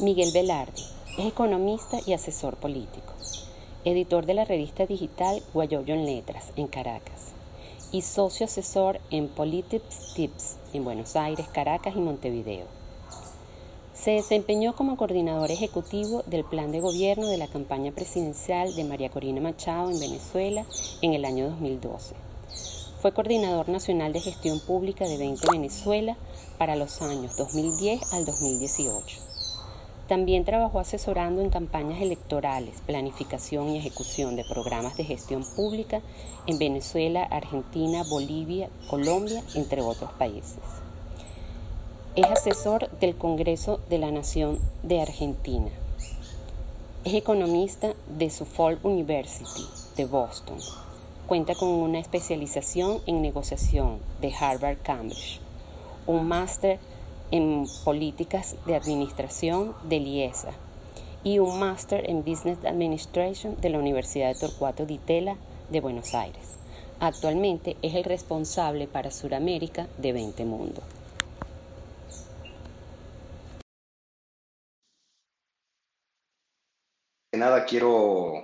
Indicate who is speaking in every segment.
Speaker 1: Miguel Velarde es economista y asesor político, editor de la revista digital Guayoyo en Letras en Caracas y socio asesor en Politics Tips en Buenos Aires, Caracas y Montevideo. Se desempeñó como coordinador ejecutivo del plan de gobierno de la campaña presidencial de María Corina Machado en Venezuela en el año 2012. Fue coordinador nacional de gestión pública de 20 Venezuela para los años 2010 al 2018. También trabajó asesorando en campañas electorales, planificación y ejecución de programas de gestión pública en Venezuela, Argentina, Bolivia, Colombia, entre otros países. Es asesor del Congreso de la Nación de Argentina. Es economista de Suffolk University de Boston. Cuenta con una especialización en negociación de Harvard Cambridge, un máster en políticas de administración de IESA y un máster en Business Administration de la Universidad de Torcuato Di Tella de Buenos Aires. Actualmente es el responsable para Sudamérica de 20 Mundo.
Speaker 2: nada, quiero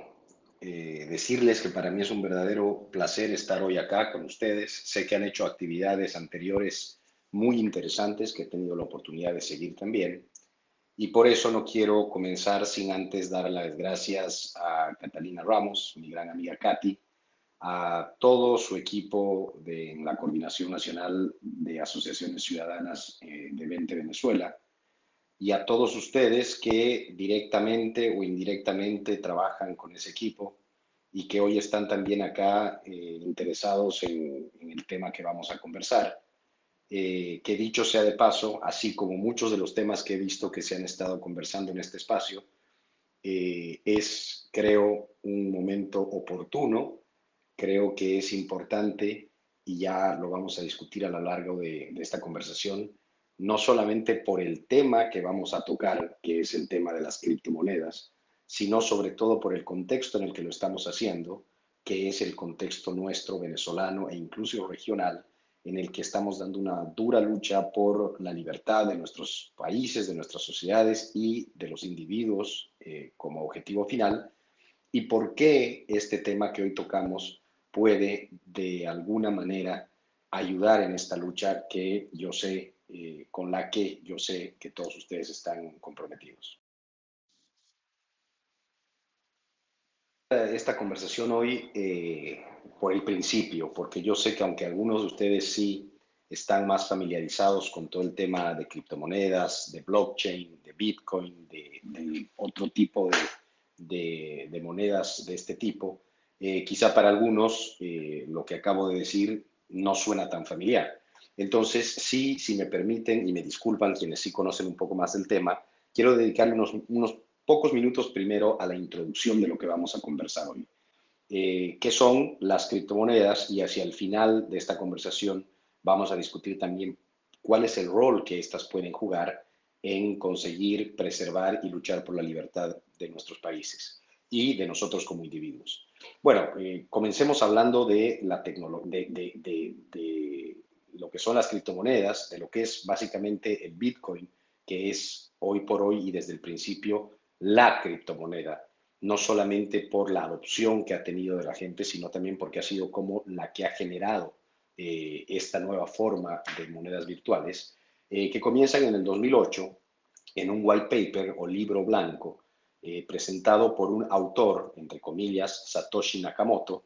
Speaker 2: eh, decirles que para mí es un verdadero placer estar hoy acá con ustedes. Sé que han hecho actividades anteriores muy interesantes que he tenido la oportunidad de seguir también. Y por eso no quiero comenzar sin antes dar las gracias a Catalina Ramos, mi gran amiga Katy, a todo su equipo de la Coordinación Nacional de Asociaciones Ciudadanas eh, de 20 Venezuela, y a todos ustedes que directamente o indirectamente trabajan con ese equipo y que hoy están también acá eh, interesados en, el tema que vamos a conversar. Eh, que dicho sea de paso, así como muchos de los temas que he visto que se han estado conversando en este espacio, eh, es, creo, un momento oportuno, creo que es importante y ya lo vamos a discutir a lo largo de, de esta conversación, no solamente por el tema que vamos a tocar, que es el tema de las criptomonedas, sino sobre todo por el contexto en el que lo estamos haciendo, que es el contexto nuestro venezolano e incluso regional, en el que estamos dando una dura lucha por la libertad de nuestros países, de nuestras sociedades y de los individuos eh, como objetivo final, y por qué este tema que hoy tocamos puede de alguna manera ayudar en esta lucha que yo sé eh, con la que yo sé que todos ustedes están comprometidos. Esta conversación hoy eh, por el principio, porque yo sé que aunque algunos de ustedes sí están más familiarizados con todo el tema de criptomonedas, de blockchain, de Bitcoin, de, otro tipo de, de, monedas de este tipo, eh, quizá para algunos lo que acabo de decir no suena tan familiar. Entonces, sí, si me permiten y me disculpan quienes sí conocen un poco más del tema, quiero dedicarle unos, pocos minutos primero a la introducción de lo que vamos a conversar hoy. Eh, ¿Qué son las criptomonedas? Y hacia el final de esta conversación vamos a discutir también cuál es el rol que éstas pueden jugar en conseguir preservar y luchar por la libertad de nuestros países y de nosotros como individuos. Bueno, eh, comencemos hablando de la tecnología, de, lo que son las criptomonedas, de lo que es básicamente el Bitcoin, que es hoy por hoy y desde el principio la criptomoneda, no solamente por la adopción que ha tenido de la gente, sino también porque ha sido como la que ha generado eh, esta nueva forma de monedas virtuales, eh, que comienzan en el 2008 en un white paper o libro blanco eh, presentado por un autor, entre comillas, Satoshi Nakamoto,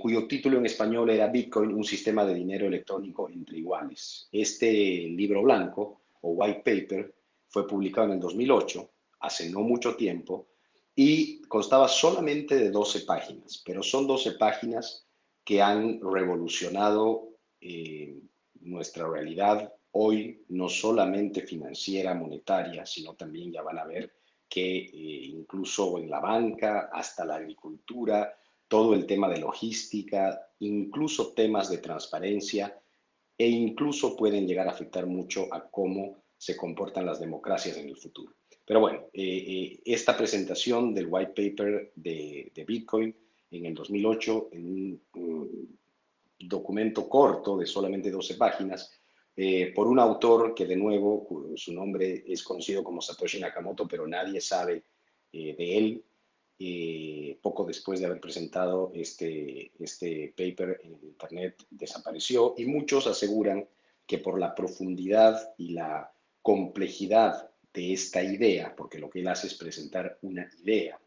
Speaker 2: cuyo título en español era Bitcoin, un sistema de dinero electrónico entre iguales. Este libro blanco o white paper fue publicado en el 2008, hace no mucho tiempo, y constaba solamente de 12 páginas, pero son 12 páginas que han revolucionado eh, nuestra realidad hoy, no solamente financiera, monetaria, sino también ya van a ver que eh, incluso en la banca, hasta la agricultura, todo el tema de logística, incluso temas de transparencia e incluso pueden llegar a afectar mucho a cómo se comportan las democracias en el futuro. Pero bueno, eh, eh, esta presentación del white paper de, Bitcoin en el 2008, en un, documento corto de solamente 12 páginas, eh, por un autor que de nuevo, su nombre es conocido como Satoshi Nakamoto, pero nadie sabe eh, de él. Eh, poco después de haber presentado este, este paper en Internet, desapareció y muchos aseguran que por la profundidad y la complejidad de esta idea, porque lo que él hace es presentar una idea,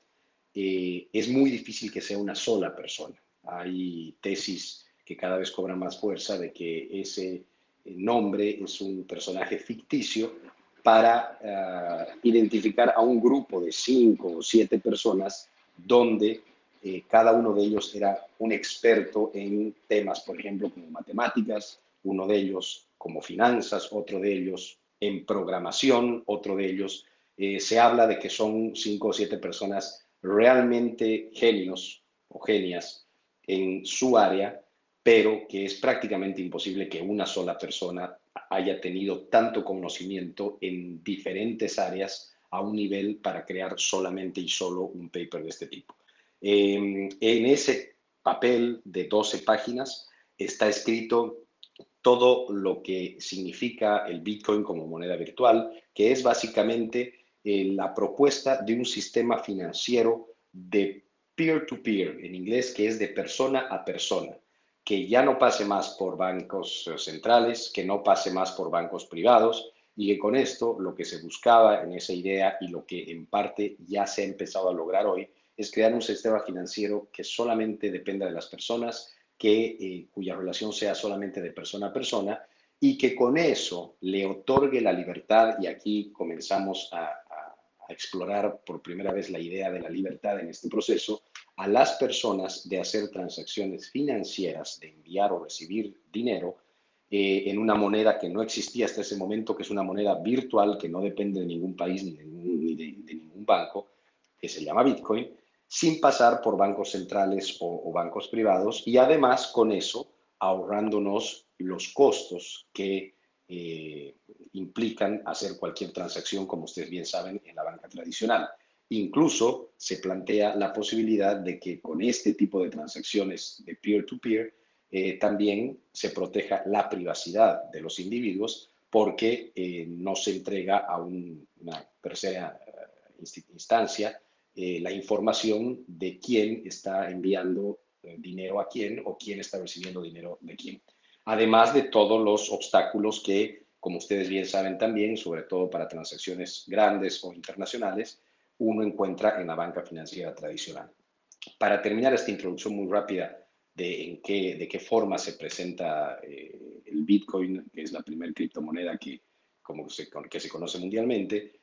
Speaker 2: es muy difícil que sea una sola persona. Hay tesis que cada vez cobran más fuerza de que ese nombre es un personaje ficticio para eh, identificar a un grupo de cinco o siete personas donde eh, cada uno de ellos era un experto en temas, por ejemplo, como matemáticas, uno de ellos como finanzas, otro de ellos en programación, otro de ellos. Eh, se habla de que son cinco o siete personas realmente genios o genias en su área pero que es prácticamente imposible que una sola persona haya tenido tanto conocimiento en diferentes áreas a un nivel para crear solamente y solo un paper de este tipo. Em, en ese papel de 12 páginas está escrito todo lo que significa el Bitcoin como moneda virtual, que es básicamente eh, la propuesta de un sistema financiero de peer to -peer, en inglés, que es de persona a persona que ya no pase más por bancos eh, centrales, que no pase más por bancos privados y que con esto lo que se buscaba en esa idea y lo que en parte ya se ha empezado a lograr hoy es crear un sistema financiero que solamente dependa de las personas, que, eh, cuya relación sea solamente de persona a persona y que con eso le otorgue la libertad, y aquí comenzamos a, explorar por primera vez la idea de la libertad en este proceso, a las personas de hacer transacciones financieras, de enviar o recibir dinero eh, en una moneda que no existía hasta ese momento, que es una moneda virtual que no depende de ningún país ni de, ningún banco, que se llama Bitcoin, sin pasar por bancos centrales o, bancos privados y además con eso ahorrándonos los costos que eh, implican hacer cualquier transacción, como ustedes bien saben, en la banca tradicional. Incluso se plantea la posibilidad de que con este tipo de transacciones de peer-to-peer eh, también se proteja la privacidad de los individuos porque eh, no se entrega a una tercera eh, la información de quién está enviando dinero a quién o quién está recibiendo dinero de quién. Además de todos los obstáculos que, como ustedes bien saben también, sobre todo para transacciones grandes o internacionales, uno encuentra en la banca financiera tradicional. Para terminar esta introducción muy rápida de, en qué, de qué forma se presenta eh, el Bitcoin, que es la primera criptomoneda que, como se, que se conoce mundialmente,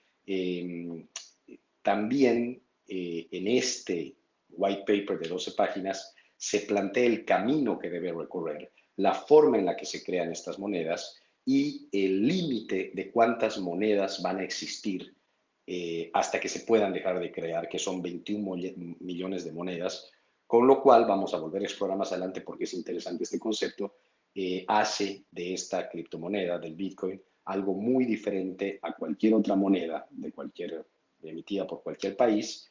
Speaker 2: también eh, en este white paper de 12 páginas se plantea el camino que debe recorrer, la forma en la que se crean estas monedas y el límite de cuántas monedas van a existir eh, hasta que se puedan dejar de crear, que son 21 millones de monedas, con lo cual vamos a volver a explorar más adelante porque es interesante este concepto, eh, hace de esta criptomoneda, del Bitcoin, algo muy diferente a cualquier otra moneda de cualquier, emitida por cualquier país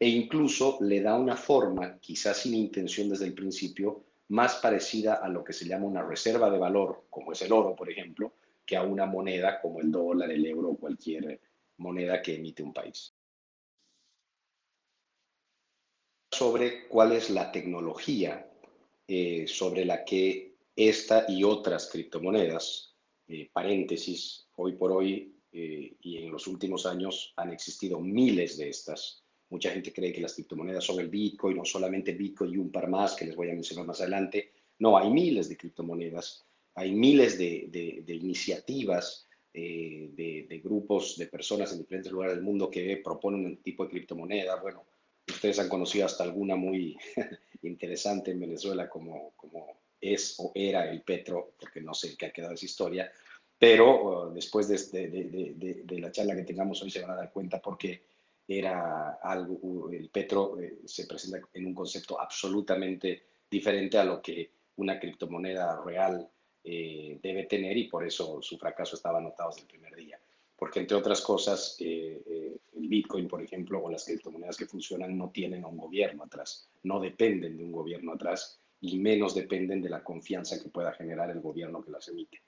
Speaker 2: e incluso le da una forma, quizás sin intención desde el principio, más parecida a lo que se llama una reserva de valor, como es el oro, por ejemplo, que a una moneda como el dólar, el euro o cualquier moneda que emite un país. Sobre cuál es la tecnología eh, sobre la que esta y otras criptomonedas, eh, paréntesis, hoy por hoy eh, y en los últimos años han existido miles de estas. Mucha gente cree que las criptomonedas son el Bitcoin o solamente Bitcoin y un par más que les voy a mencionar más adelante. No, hay miles de criptomonedas, hay miles de, de iniciativas eh, de, grupos de personas en diferentes lugares del mundo que proponen un tipo de criptomoneda. Bueno, ustedes han conocido hasta alguna muy interesante en Venezuela como, es o era el Petro, porque no sé qué ha quedado esa historia, pero uh, después de, de, de, la charla que tengamos hoy se van a dar cuenta porque era algo, el Petro eh, se presenta en un concepto absolutamente diferente a lo que una criptomoneda real eh, debe tener y por eso su fracaso estaba anotado desde el primer día. Porque entre otras cosas, eh, el Bitcoin, por ejemplo, o las criptomonedas que funcionan no tienen un gobierno atrás, no dependen de un gobierno atrás y menos dependen de la confianza que pueda generar el gobierno que las emite.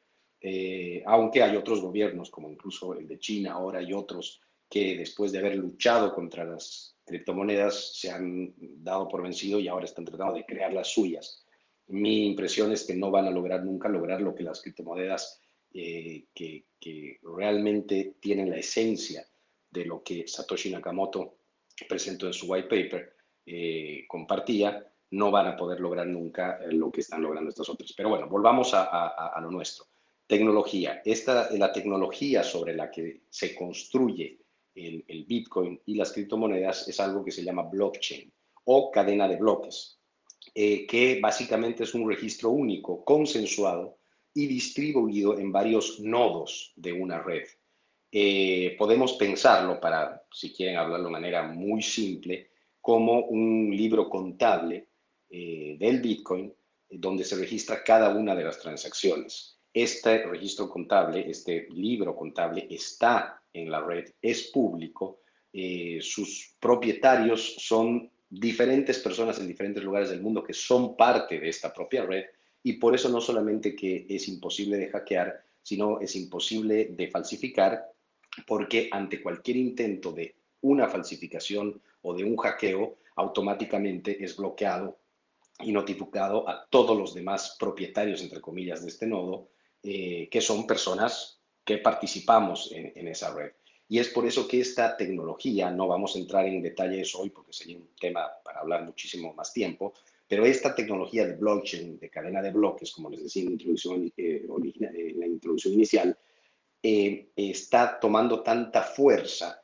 Speaker 2: aunque hay otros gobiernos, como incluso el de China ahora y otros, que después de haber luchado contra las criptomonedas se han dado por vencido y ahora están tratando de crear las suyas. Mi impresión es que no van a lograr nunca lograr lo que las criptomonedas eh, que, realmente tienen la esencia de lo que Satoshi Nakamoto presentó en su white paper, eh, compartía, no van a poder lograr nunca eh, lo que están logrando estas otras. Pero bueno, volvamos a, lo nuestro. Tecnología. Esta, la tecnología sobre la que se construye el, Bitcoin y las criptomonedas es algo que se llama blockchain o cadena de bloques, eh, que básicamente es un registro único, consensuado y distribuido en varios nodos de una red. Eh, podemos pensarlo, para, si quieren hablarlo de manera muy simple, como un libro contable eh, del Bitcoin, donde se registra cada una de las transacciones. Este registro contable, este libro contable está en la red, es público, eh, sus propietarios son diferentes personas en diferentes lugares del mundo que son parte de esta propia red y por eso no solamente que es imposible de hackear, sino es imposible de falsificar porque ante cualquier intento de una falsificación o de un hackeo, automáticamente es bloqueado y notificado a todos los demás propietarios, entre comillas, de este nodo, eh, que son personas que participamos en, esa red. Y es por eso que esta tecnología, no vamos a entrar en detalles hoy porque sería un tema para hablar muchísimo más tiempo, pero esta tecnología de blockchain, de cadena de bloques, como les decía en la introducción, eh, en la introducción inicial, eh, está tomando tanta fuerza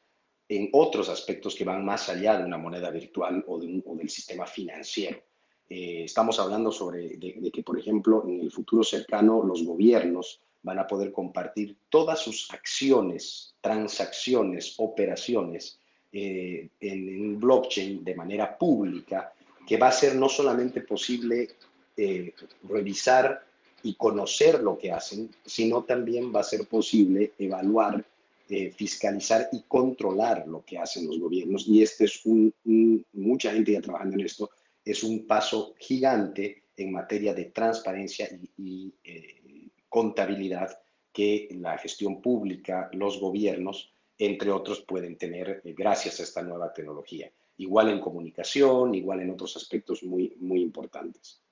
Speaker 2: en otros aspectos que van más allá de una moneda virtual o, del sistema financiero. Eh, estamos hablando sobre de, que, por ejemplo, en el futuro cercano los gobiernos van a poder compartir todas sus acciones, transacciones, operaciones eh, en, un blockchain de manera pública, que va a ser no solamente posible revisar y conocer lo que hacen, sino también va a ser posible evaluar, eh, fiscalizar y controlar lo que hacen los gobiernos. Y este es un, mucha gente ya trabajando en esto, es un paso gigante en materia de transparencia y, eh, contabilidad que la gestión pública, los gobiernos, entre otros, pueden tener eh, gracias a esta nueva tecnología. Igual en comunicación, igual en otros aspectos muy, muy importantes.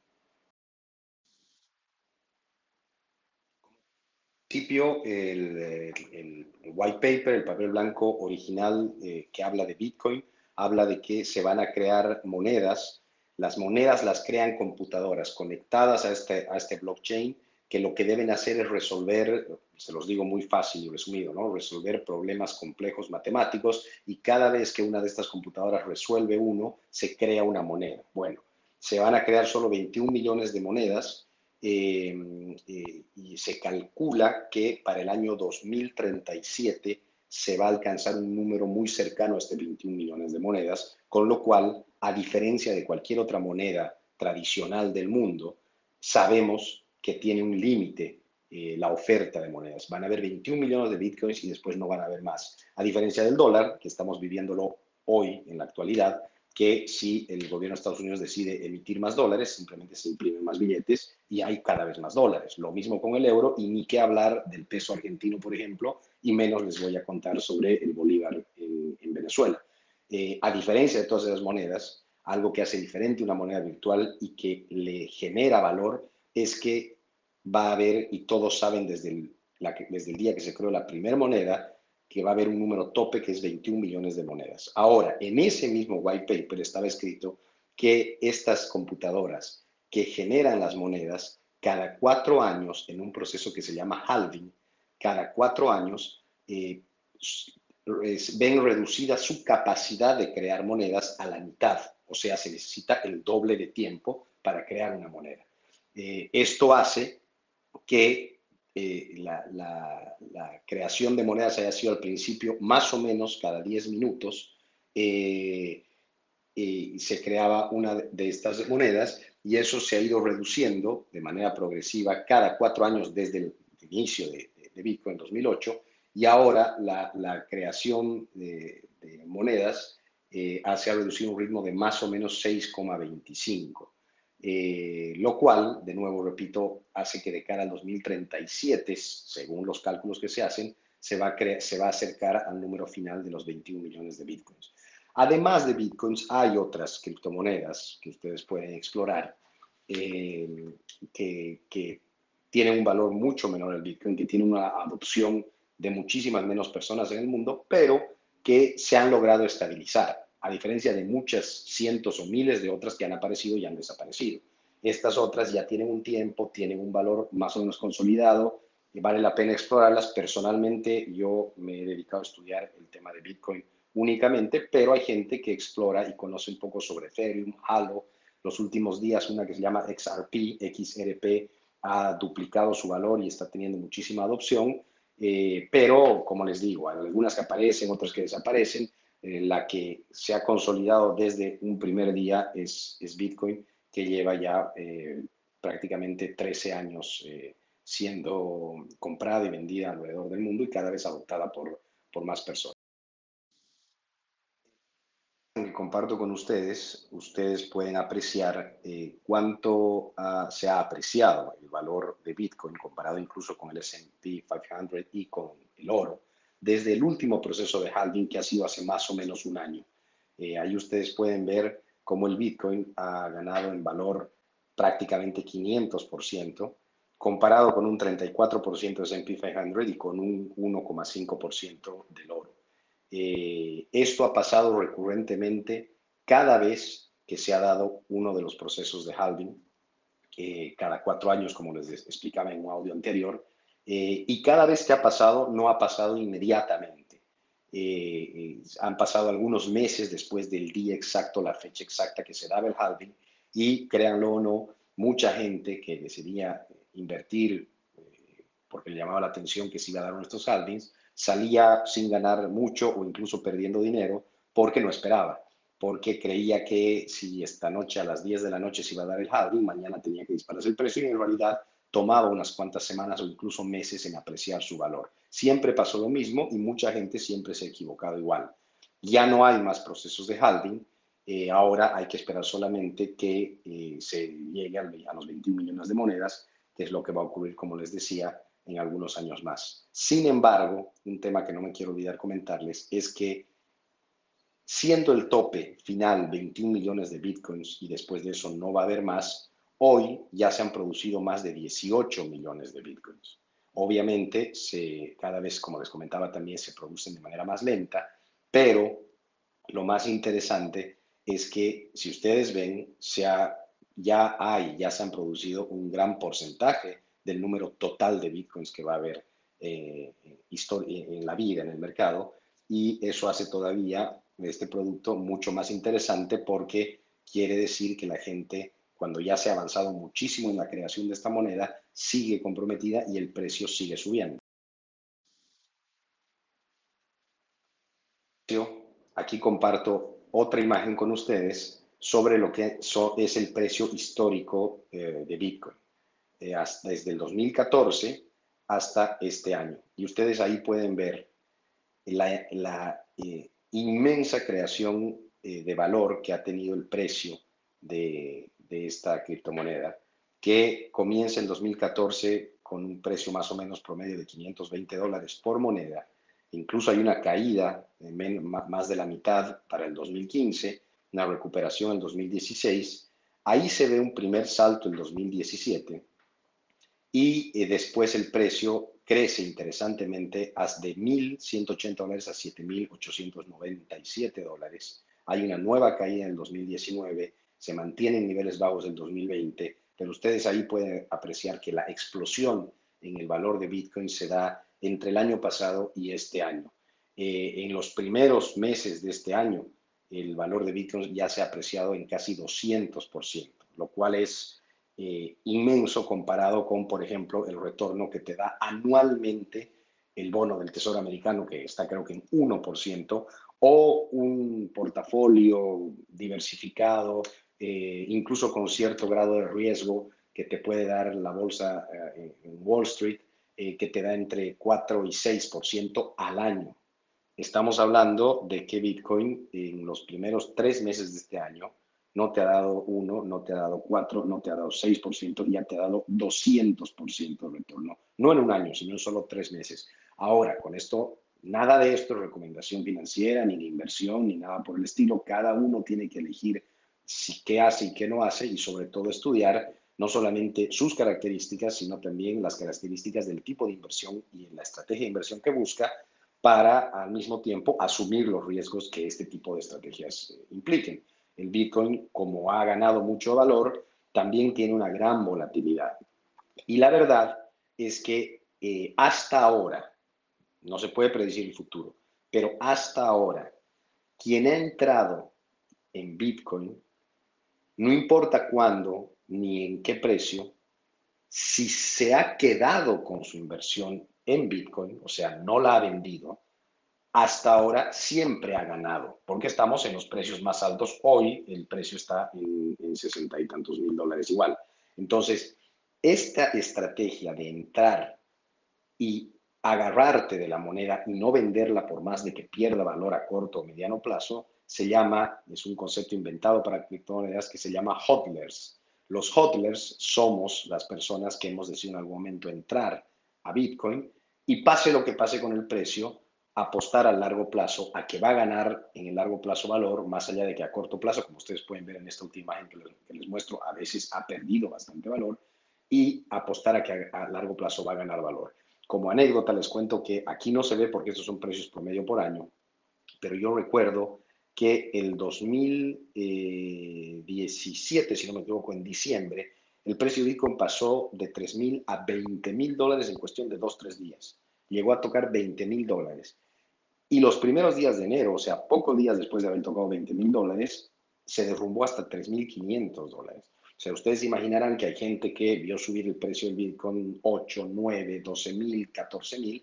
Speaker 2: principio, el, white paper, el papel blanco original eh, que habla de Bitcoin, habla de que se van a crear monedas. Las monedas las crean computadoras conectadas a este, a este blockchain, que lo que deben hacer es resolver, se los digo muy fácil y resumido, ¿no? resolver problemas complejos matemáticos y cada vez que una de estas computadoras resuelve uno, se crea una moneda. Bueno, se van a crear solo 21 millones de monedas Em, eh, y se calcula que para el año 2037 se va a alcanzar un número muy cercano a este 21 millones de monedas, con lo cual, a diferencia de cualquier otra moneda tradicional del mundo, sabemos que tiene un límite eh, la oferta de monedas. Van a haber 21 millones de bitcoins y después no van a haber más. A diferencia del dólar, que estamos viviéndolo hoy en la actualidad, que si el gobierno de Estados Unidos decide emitir más dólares, simplemente se imprimen más billetes y hay cada vez más dólares. Lo mismo con el euro y ni qué hablar del peso argentino, por ejemplo, y menos les voy a contar sobre el bolívar en, Venezuela. A diferencia de todas esas monedas, algo que hace diferente una moneda virtual y que le genera valor es que va a haber, y todos saben desde desde el día que se creó la primera moneda, que va a haber un número tope que es 21 millones de monedas. Ahora, en ese mismo white paper estaba escrito que estas computadoras que generan las monedas, cada cuatro años, en un proceso que se llama halving, cada cuatro años eh, ven reducida su capacidad de crear monedas a la mitad. O sea, se necesita el doble de tiempo para crear una moneda. Eh, esto hace que eh, la, creación de monedas haya sido al principio más o menos cada 10 minutos eh, y se creaba una de estas monedas y eso se ha ido reduciendo de manera progresiva cada cuatro años desde el inicio de, Bitcoin en 2008 y ahora la, creación de, monedas eh, se ha reducido a un ritmo de más o menos 6,25. eh, lo cual, de nuevo, repito, hace que de cara al 2037, según los cálculos que se hacen, se va, a se va a acercar al número final de los 21 millones de bitcoins. Además de bitcoins, hay otras criptomonedas que ustedes pueden explorar eh, que, que tienen un valor mucho menor al bitcoin, que tienen una adopción de muchísimas menos personas en el mundo, pero que se han logrado estabilizar a diferencia de muchas cientos o miles de otras que han aparecido y han desaparecido. Estas otras ya tienen un tiempo, tienen un valor más o menos consolidado y vale la pena explorarlas. Personalmente yo me he dedicado a estudiar el tema de Bitcoin únicamente, pero hay gente que explora y conoce un poco sobre Ethereum, Halo. Los últimos días una que se llama XRP, XRP, ha duplicado su valor y está teniendo muchísima adopción. Eh, pero, como les digo, hay algunas que aparecen, otras que desaparecen. Eh, la que se ha consolidado desde un primer día es, Bitcoin, que lleva ya eh, prácticamente 13 años eh, siendo comprada y vendida alrededor del mundo y cada vez adoptada por más personas. Comparto con ustedes, ustedes pueden apreciar cuánto se ha apreciado el valor de Bitcoin comparado incluso con el S&P 500 y con el oro desde el último proceso de halving que ha sido hace más o menos un año. Eh, ahí ustedes pueden ver cómo el Bitcoin ha ganado en valor prácticamente 500%, comparado con un 34% de S&P 500 y con un 1,5% del oro. Eh, esto ha pasado recurrentemente cada vez que se ha dado uno de los procesos de halving, eh, cada cuatro años, como les explicaba en un audio anterior, eh, y cada vez que ha pasado, no ha pasado inmediatamente. Eh, han pasado algunos meses después del día exacto, la fecha exacta que se daba el halving, y créanlo o no, mucha gente que decidía invertir porque le llamaba la atención que se iba a dar nuestros halvings, salía sin ganar mucho o incluso perdiendo dinero porque no esperaba, porque creía que si esta noche a las 10 de la noche se iba a dar el halving, mañana tenía que dispararse el precio y en realidad tomaba unas cuantas semanas o incluso meses en apreciar su valor. Siempre pasó lo mismo y mucha gente siempre se ha equivocado igual. Ya no hay más procesos de halving, eh, ahora hay que esperar solamente que eh, se llegue a los 21 millones de monedas, que es lo que va a ocurrir, como les decía, en algunos años más. Sin embargo, un tema que no me quiero olvidar comentarles es que siendo el tope final 21 millones de bitcoins y después de eso no va a haber más, Hoy ya se han producido más de 18 millones de bitcoins. Obviamente, se, cada vez, como les comentaba también, se producen de manera más lenta, pero lo más interesante es que si ustedes ven, ya hay, ya se han producido un gran porcentaje del número total de bitcoins que va a haber eh, en la vida, en el mercado, y eso hace todavía este producto mucho más interesante porque quiere decir que la gente cuando ya se ha avanzado muchísimo en la creación de esta moneda, sigue comprometida y el precio sigue subiendo. Aquí comparto otra imagen con ustedes sobre lo que es el precio histórico eh, de Bitcoin, eh, desde el 2014 hasta este año. Y ustedes ahí pueden ver la, eh, inmensa creación de valor que ha tenido el precio de, de esta criptomoneda, que comienza en 2014 con un precio más o menos promedio de 520 dólares por moneda. Incluso hay una caída de más de la mitad para el 2015, una recuperación en 2016. Ahí se ve un primer salto en 2017 y eh, después el precio crece interesantemente de 1.180 dólares a 7.897 dólares. Hay una nueva caída en el 2019 se mantiene en niveles bajos del 2020, pero ustedes ahí pueden apreciar que la explosión en el valor de Bitcoin se da entre el año pasado y este año. Eh, en los primeros meses de este año, el valor de Bitcoin ya se ha apreciado en casi 200%, lo cual es eh, inmenso comparado con, por ejemplo, el retorno que te da anualmente el bono del Tesoro americano, que está creo que en 1%, o un portafolio diversificado eh, incluso con cierto grado de riesgo que te puede dar la bolsa eh, en Wall Street, que te da entre 4 y 6% al año. Estamos hablando de que Bitcoin en los primeros tres meses de este año no te ha dado 1, no te ha dado 4, no te ha dado 6%, ya te ha dado 200% de retorno. No en un año, sino en solo tres meses. Ahora, con esto, nada de esto es recomendación financiera, ni de inversión, ni nada por el estilo. Cada uno tiene que elegir si, qué hace y qué no hace y sobre todo estudiar no solamente sus características, sino también las características del tipo de inversión y la estrategia de inversión que busca para al mismo tiempo asumir los riesgos que este tipo de estrategias eh, impliquen. El Bitcoin, como ha ganado mucho valor, también tiene una gran volatilidad. Y la verdad es que eh, hasta ahora, no se puede predecir el futuro, pero hasta ahora, quien ha entrado en Bitcoin, no importa cuándo ni en qué precio, si se ha quedado con su inversión en Bitcoin, o sea, no la ha vendido, hasta ahora siempre ha ganado, porque estamos en los precios más altos. Hoy el precio está en, en 60 y tantos mil dólares igual. Entonces, esta estrategia de entrar y agarrarte de la moneda y no venderla por más de que pierda valor a corto o mediano plazo, se llama, es un concepto inventado para criptomonedas que se llama hodlers. Los hodlers somos las personas que hemos decidido en algún momento entrar a Bitcoin y pase lo que pase con el precio, apostar a largo plazo a que va a ganar en el largo plazo valor, más allá de que a corto plazo, como ustedes pueden ver en esta última imagen que les, muestro, a veces ha perdido bastante valor, y apostar a que a, largo plazo va a ganar valor. Como anécdota les cuento que aquí no se ve porque estos son precios promedio por año, pero yo recuerdo que el 2017, si no me equivoco, en diciembre, el precio de Bitcoin pasó de 3 mil a 20 mil dólares en cuestión de dos, tres días. Llegó a tocar 20 mil dólares. Y los primeros días de enero, o sea, pocos días después de haber tocado 20 mil dólares, se derrumbó hasta 3.500 dólares. O sea, ustedes imaginarán que hay gente que vio subir el precio del Bitcoin 8, 9, 12 mil, 14 mil,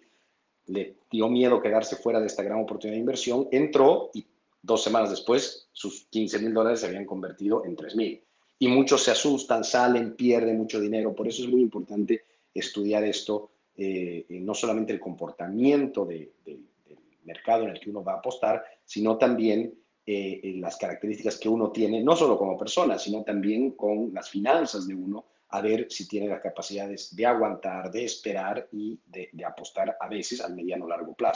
Speaker 2: le dio miedo quedarse fuera de esta gran oportunidad de inversión, entró y Dos semanas después, sus 15 mil dólares se habían convertido en 3 mil. Y muchos se asustan, salen, pierden mucho dinero. Por eso es muy importante estudiar esto, eh, no solamente el comportamiento del mercado en el que uno va a apostar, sino también eh, las características que uno tiene, no solo como persona, sino también con las finanzas de uno, a ver si tiene las capacidades de aguantar, de esperar y de, de apostar a veces al mediano largo plazo.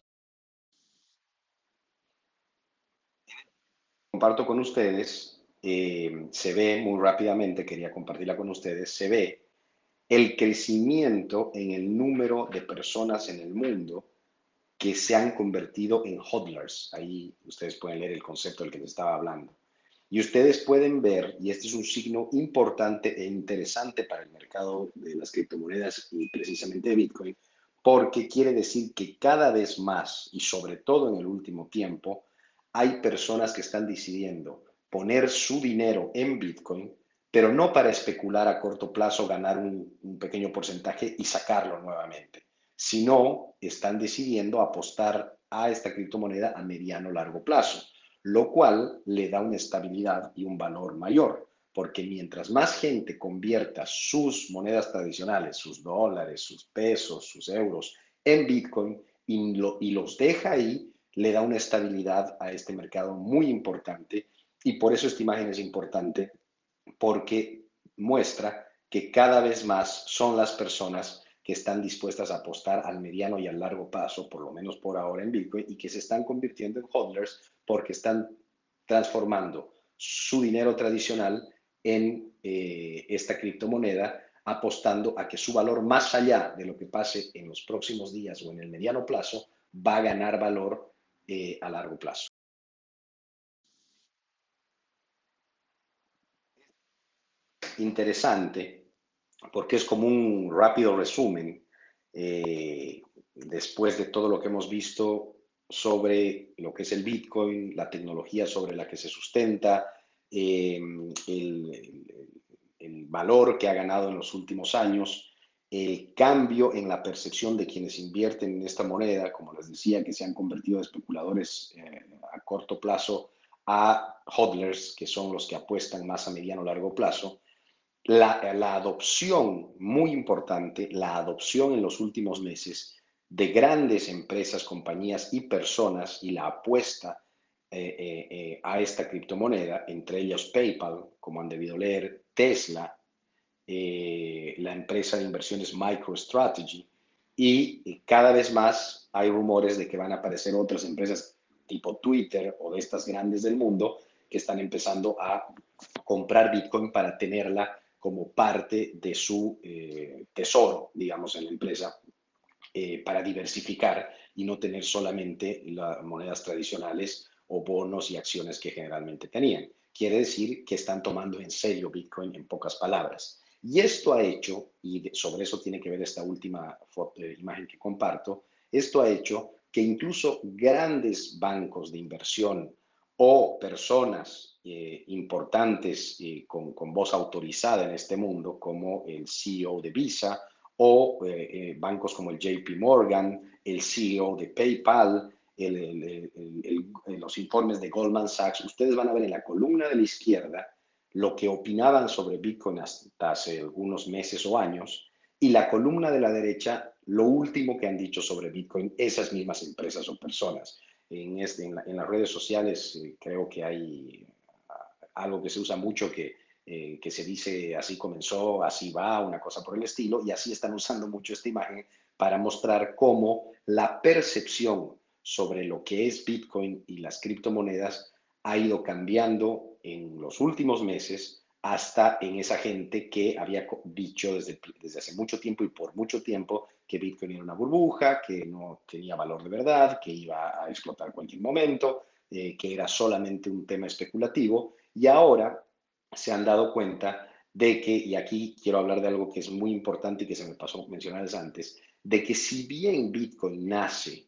Speaker 2: comparto con ustedes, eh, se ve muy rápidamente, quería compartirla con ustedes, se ve el crecimiento en el número de personas en el mundo que se han convertido en hodlers. Ahí ustedes pueden leer el concepto del que les estaba hablando. Y ustedes pueden ver, y este es un signo importante e interesante para el mercado de las criptomonedas y precisamente de Bitcoin, porque quiere decir que cada vez más, y sobre todo en el último tiempo, hay personas que están decidiendo poner su dinero en Bitcoin, pero no para especular a corto plazo, ganar un, un pequeño porcentaje y sacarlo nuevamente, sino están decidiendo apostar a esta criptomoneda a mediano largo plazo, lo cual le da una estabilidad y un valor mayor, porque mientras más gente convierta sus monedas tradicionales, sus dólares, sus pesos, sus euros en Bitcoin y, y los deja ahí, le da una estabilidad a este mercado muy importante. Y por eso esta imagen es importante porque muestra que cada vez más son las personas que están dispuestas a apostar al mediano y al largo plazo, por lo menos por ahora en Bitcoin, y que se están convirtiendo en hodlers porque están transformando su dinero tradicional en eh, esta criptomoneda, apostando a que su valor más allá de lo que pase en los próximos días o en el mediano plazo va a ganar valor eh, a largo plazo. Interesante, porque es como un rápido resumen eh, después de todo lo que hemos visto sobre lo que es el Bitcoin, la tecnología sobre la que se sustenta, eh, el, el, valor que ha ganado en los últimos años, el cambio en la percepción de quienes invierten en esta moneda, como les decía, que se han convertido de especuladores eh, a corto plazo a hodlers, que son los que apuestan más a mediano o largo plazo. La, la, adopción, muy importante, la adopción en los últimos meses de grandes empresas, compañías y personas y la apuesta a esta criptomoneda, entre ellos PayPal, como han debido leer, Tesla, la empresa de inversiones MicroStrategy, y cada vez más hay rumores de que van a aparecer otras empresas tipo Twitter o de estas grandes del mundo que están empezando a comprar Bitcoin para tenerla como parte de su eh, tesoro, digamos, en la empresa, eh, para diversificar y no tener solamente las monedas tradicionales o bonos y acciones que generalmente tenían. Quiere decir que están tomando en serio Bitcoin en pocas palabras. Y esto ha hecho, y sobre eso tiene que ver esta última eh, imagen que comparto, esto ha hecho que incluso grandes bancos de inversión o personas eh, importantes eh, con, voz autorizada en este mundo, como el CEO de Visa o eh, bancos como el JP Morgan, el CEO de PayPal, los informes de Goldman Sachs, ustedes van a ver en la columna de la izquierda lo que opinaban sobre Bitcoin hasta hace algunos meses o años y la columna de la derecha lo último que han dicho sobre Bitcoin esas mismas empresas o personas. En, este, en, las redes sociales creo que hay algo que se usa mucho que, eh, que se dice así comenzó, así va, una cosa por el estilo, y así están usando mucho esta imagen para mostrar cómo la percepción sobre lo que es Bitcoin y las criptomonedas ha ido cambiando en los últimos meses hasta en esa gente que había dicho desde, desde hace mucho tiempo y por mucho tiempo que Bitcoin era una burbuja, que no tenía valor de verdad, que iba a explotar cualquier momento, eh, que era solamente un tema especulativo. Y ahora se han dado cuenta de que, y aquí quiero hablar de algo que es muy importante y que se me pasó mencionar antes, de que si bien Bitcoin nace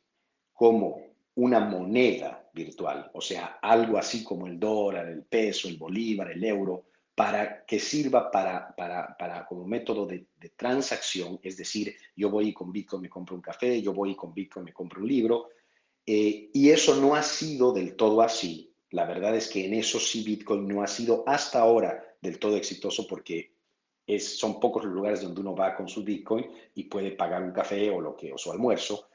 Speaker 2: como una moneda virtual, o sea, algo así como el dólar, el peso, el bolívar, el euro, para que sirva para, para, para como método de, transacción, es decir, yo voy con Bitcoin me compro un café, yo voy con Bitcoin me compro un libro, eh, y eso no ha sido del todo así. La verdad es que en eso sí Bitcoin no ha sido hasta ahora del todo exitoso porque son pocos los lugares donde uno va con su Bitcoin y puede pagar un café o, lo que, o su almuerzo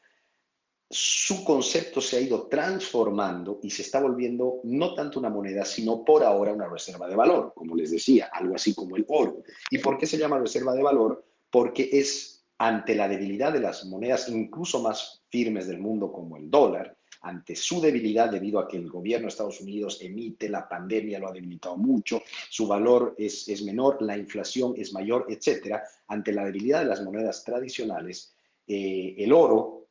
Speaker 2: su concepto se ha ido transformando y se está volviendo no tanto una moneda, sino por ahora una reserva de valor, como les decía, algo así como el oro. ¿Y por qué se llama reserva de valor? Porque es ante la debilidad de las monedas incluso más firmes del mundo como el dólar, ante su debilidad debido a que el gobierno de Estados Unidos emite, la pandemia lo ha debilitado mucho, su valor es, es menor, la inflación es mayor, etcétera, ante la debilidad de las monedas tradicionales, eh, el oro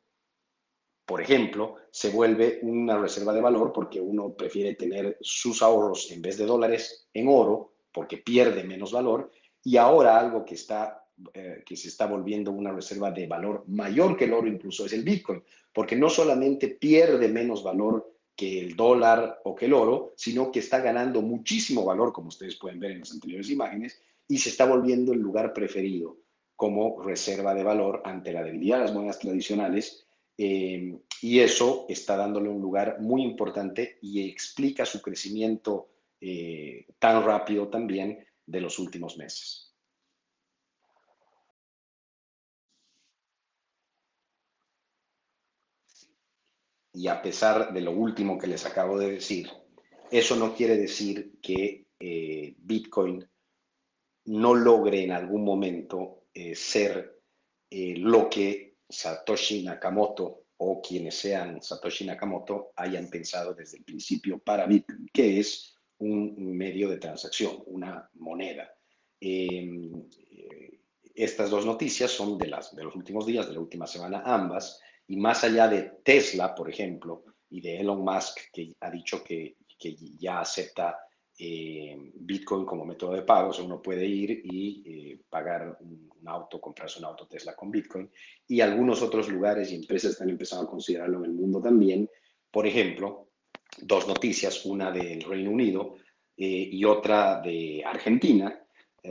Speaker 2: por ejemplo, se vuelve una reserva de valor porque uno prefiere tener sus ahorros en vez de dólares en oro porque pierde menos valor. Y ahora algo que está eh, que se está volviendo una reserva de valor mayor que el oro incluso es el Bitcoin, porque no solamente pierde menos valor que el dólar o que el oro, sino que está ganando muchísimo valor, como ustedes pueden ver en las anteriores imágenes, y se está volviendo el lugar preferido como reserva de valor ante la debilidad de las monedas tradicionales eh, y eso está dándole un lugar muy importante y explica su crecimiento eh, tan rápido también de los últimos meses. Y a pesar de lo último que les acabo de decir, eso no quiere decir que eh, Bitcoin no logre en algún momento ser lo que Satoshi Nakamoto o quienes sean Satoshi Nakamoto hayan pensado desde el principio para Bitcoin, que es un medio de transacción, una moneda. Em, eh, estas dos noticias son de, las, de los últimos días, de la última semana ambas, y más allá de Tesla, por ejemplo, y de Elon Musk, que ha dicho que, que ya acepta eh, Bitcoin como método de pago, o uno puede ir y eh, pagar un, auto, comprarse un auto Tesla con Bitcoin, y algunos otros lugares y empresas están empezando a considerarlo en el mundo también. Por ejemplo, dos noticias, una del Reino Unido eh, y otra de Argentina,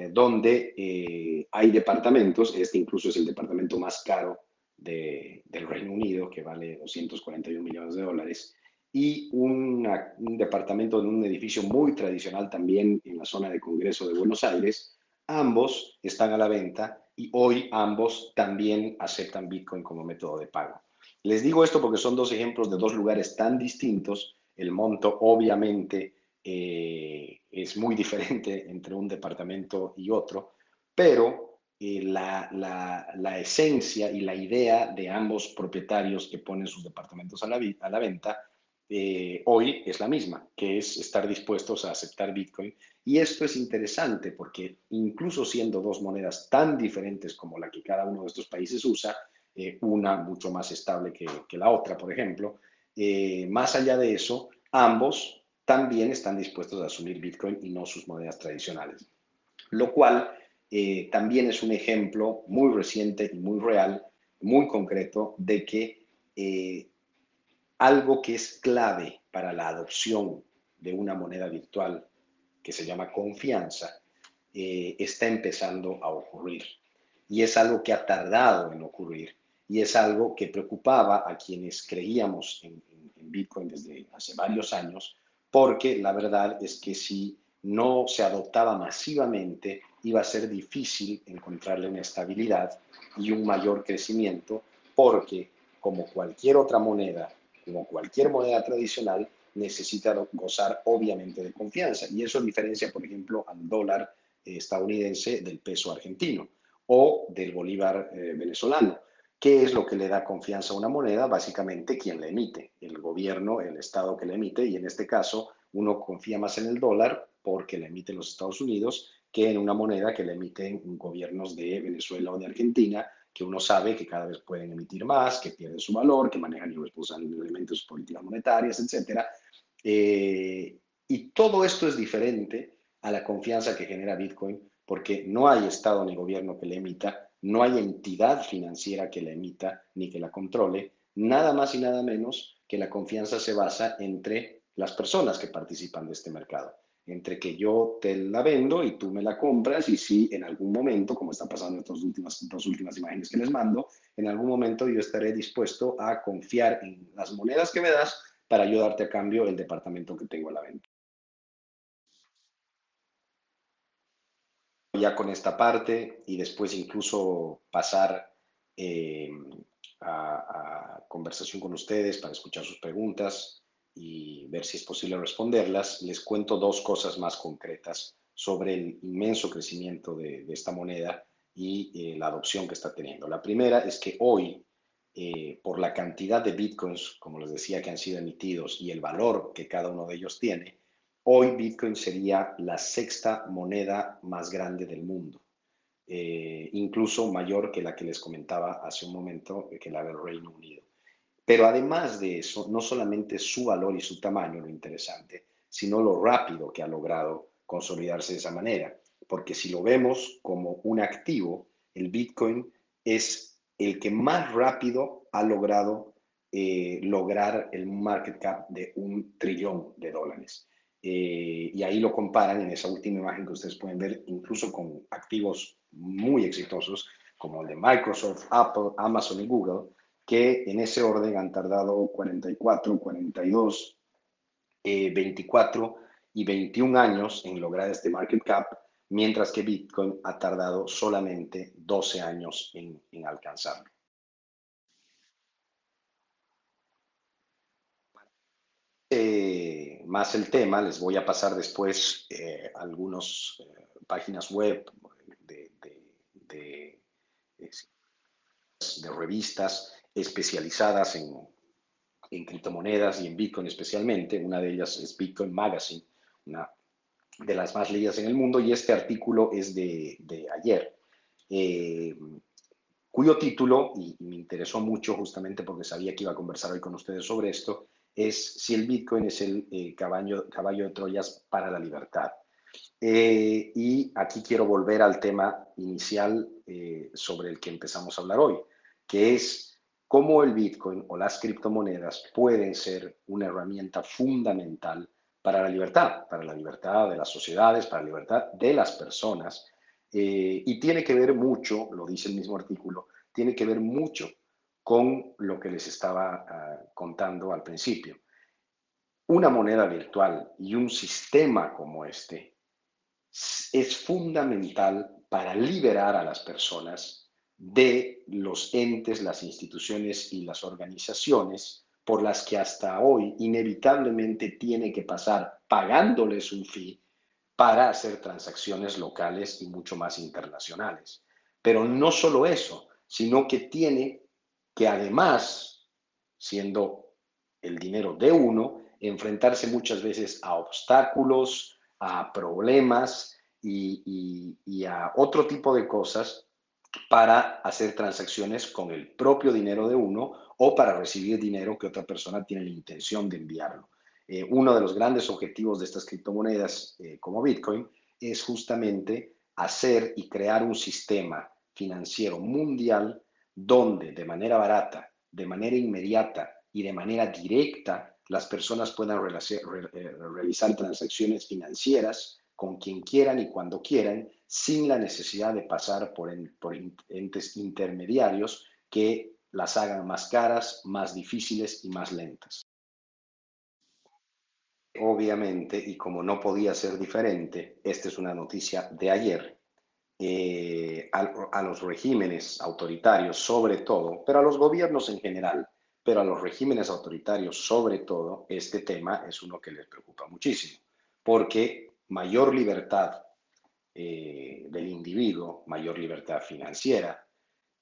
Speaker 2: donde hay departamentos, este incluso es el departamento más caro del Reino Unido, que vale 241 millones de dólares, y un departamento en un edificio muy tradicional también en la zona de Congreso de Buenos Aires. Ambos están a la venta y hoy ambos también aceptan Bitcoin como método de pago. Les digo esto porque son dos ejemplos de dos lugares tan distintos El monto obviamente eh, es muy diferente entre un departamento y otro, pero eh, la, la, esencia y la idea de ambos propietarios que ponen sus departamentos a la, a la venta eh, hoy es la misma, que es estar dispuestos a aceptar Bitcoin. Y esto es interesante porque incluso siendo dos monedas tan diferentes como la que cada uno de estos países usa, eh, una mucho más estable que, que la otra, por ejemplo, eh, más allá de eso, ambos también están dispuestos a asumir Bitcoin y no sus monedas tradicionales. Lo cual también es un ejemplo muy reciente y muy real, muy concreto, de que algo que es clave para la adopción de una moneda virtual que se llama confianza, eh, está empezando a ocurrir. Y es algo que ha tardado en ocurrir y es algo que preocupaba a quienes creíamos en, en Bitcoin desde hace varios años, porque la verdad es que si no se adoptaba masivamente, iba a ser difícil encontrarle una estabilidad y un mayor crecimiento, porque como cualquier otra moneda como cualquier moneda tradicional, necesita gozar obviamente de confianza. Y eso diferencia, por ejemplo, al dólar estadounidense del peso argentino o del bolívar eh, venezolano. ¿Qué es lo que le da confianza a una moneda? Básicamente quien la emite, el gobierno, el Estado que la emite, y en este caso uno confía más en el dólar porque la emiten los Estados Unidos que en una moneda que la emiten gobiernos de Venezuela o de Argentina, que uno sabe que cada vez pueden emitir más, que pierden su valor, que manejan irresponsablemente sus políticas monetarias, etc. Eh, y todo esto es diferente a la confianza que genera Bitcoin, porque no hay Estado ni gobierno que la emita, no hay entidad financiera que la emita ni que la controle, nada más y nada menos que la confianza se basa entre las personas que participan de este mercado entre que yo te la vendo y tú me la compras y si en algún momento, como está pasando en estas últimas, dos últimas imágenes que les mando, en algún momento yo estaré dispuesto a confiar en las monedas que me das para ayudarte a cambio el departamento que tengo a la venta. Ya con esta parte y después incluso pasar eh, a, a conversación con ustedes para escuchar sus preguntas y ver si es posible responderlas, les cuento dos cosas más concretas sobre el inmenso crecimiento de, esta moneda y eh, la adopción que está teniendo. La primera es que hoy, eh, por la cantidad de bitcoins, como les decía, que han sido emitidos y el valor que cada uno de ellos tiene, hoy Bitcoin sería la sexta moneda más grande del mundo, eh, incluso mayor que la que les comentaba hace un momento, que la del Reino Unido. Pero además de eso, no solamente su valor y su tamaño lo interesante, sino lo rápido que ha logrado consolidarse de esa manera. Porque si lo vemos como un activo, el Bitcoin es el que más rápido ha logrado eh, lograr el market cap de un trillón de dólares. Eh, y ahí lo comparan en esa última imagen que ustedes pueden ver, incluso con activos muy exitosos como el de Microsoft, Apple, Amazon y Google, que en ese orden han tardado 44, 42, 24 y 21 años en lograr este market cap, mientras que Bitcoin ha tardado solamente 12 años en, alcanzarlo. Eh, más el tema, les voy a pasar después eh, algunas eh, páginas web de revistas especializadas en, en criptomonedas y en Bitcoin especialmente. Una de ellas es Bitcoin Magazine, una de las más leídas en el mundo, y este artículo es de, de ayer, eh, cuyo título, y, me interesó mucho justamente porque sabía que iba a conversar hoy con ustedes sobre esto, es si el Bitcoin es el eh, caballo, caballo de Troyas para la libertad. Eh, y aquí quiero volver al tema inicial sobre el que empezamos a hablar hoy, que es cómo el Bitcoin o las criptomonedas pueden ser una herramienta fundamental para la libertad, para la libertad de las sociedades, para la libertad de las personas. Eh, y tiene que ver mucho, lo dice el mismo artículo, tiene que ver mucho con lo que les estaba ah, contando al principio. Una moneda virtual y un sistema como este es fundamental para liberar a las personas de los entes, las instituciones y las organizaciones por las que hasta hoy inevitablemente tiene que pasar pagándoles un fee para hacer transacciones locales y mucho más internacionales. Pero no solo eso, sino que tiene que además, siendo el dinero de uno, enfrentarse muchas veces a obstáculos, a problemas y, a otro tipo de cosas para hacer transacciones con el propio dinero de uno o para recibir dinero que otra persona tiene la intención de enviarlo. Eh, uno de los grandes objetivos de estas criptomonedas eh, como Bitcoin es justamente hacer y crear un sistema financiero mundial donde de manera barata, de manera inmediata y de manera directa las personas puedan eh, realizar transacciones financieras con quien quieran y cuando quieran, sin la necesidad de pasar por, entes intermediarios que las hagan más caras, más difíciles y más lentas. Obviamente, y como no podía ser diferente, esta es una noticia de ayer, eh, a, los regímenes autoritarios sobre todo, pero a los gobiernos en general, pero a los regímenes autoritarios sobre todo, este tema es uno que les preocupa muchísimo, porque mayor libertad eh, del individuo, mayor libertad financiera,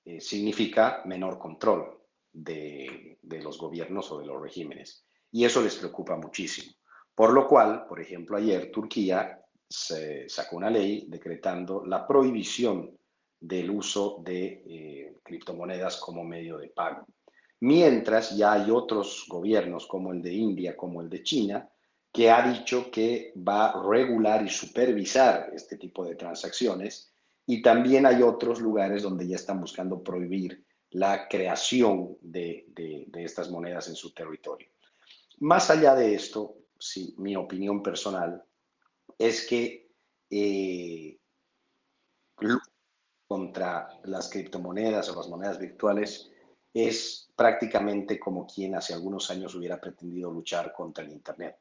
Speaker 2: eh, significa menor control de, de los gobiernos o de los regímenes. Y eso les preocupa muchísimo. Por lo cual, por ejemplo, ayer Turquía se sacó una ley decretando la prohibición del uso de eh, criptomonedas como medio de pago. Mientras ya hay otros gobiernos como el de India, como el de China, que ha dicho que va a regular y supervisar este tipo de transacciones y también hay otros lugares donde ya están buscando prohibir la creación de, de estas monedas en su territorio. Más allá de esto, sí, mi opinión personal, es que eh, contra las criptomonedas o las monedas virtuales es prácticamente como quien hace algunos años hubiera pretendido luchar contra el Internet.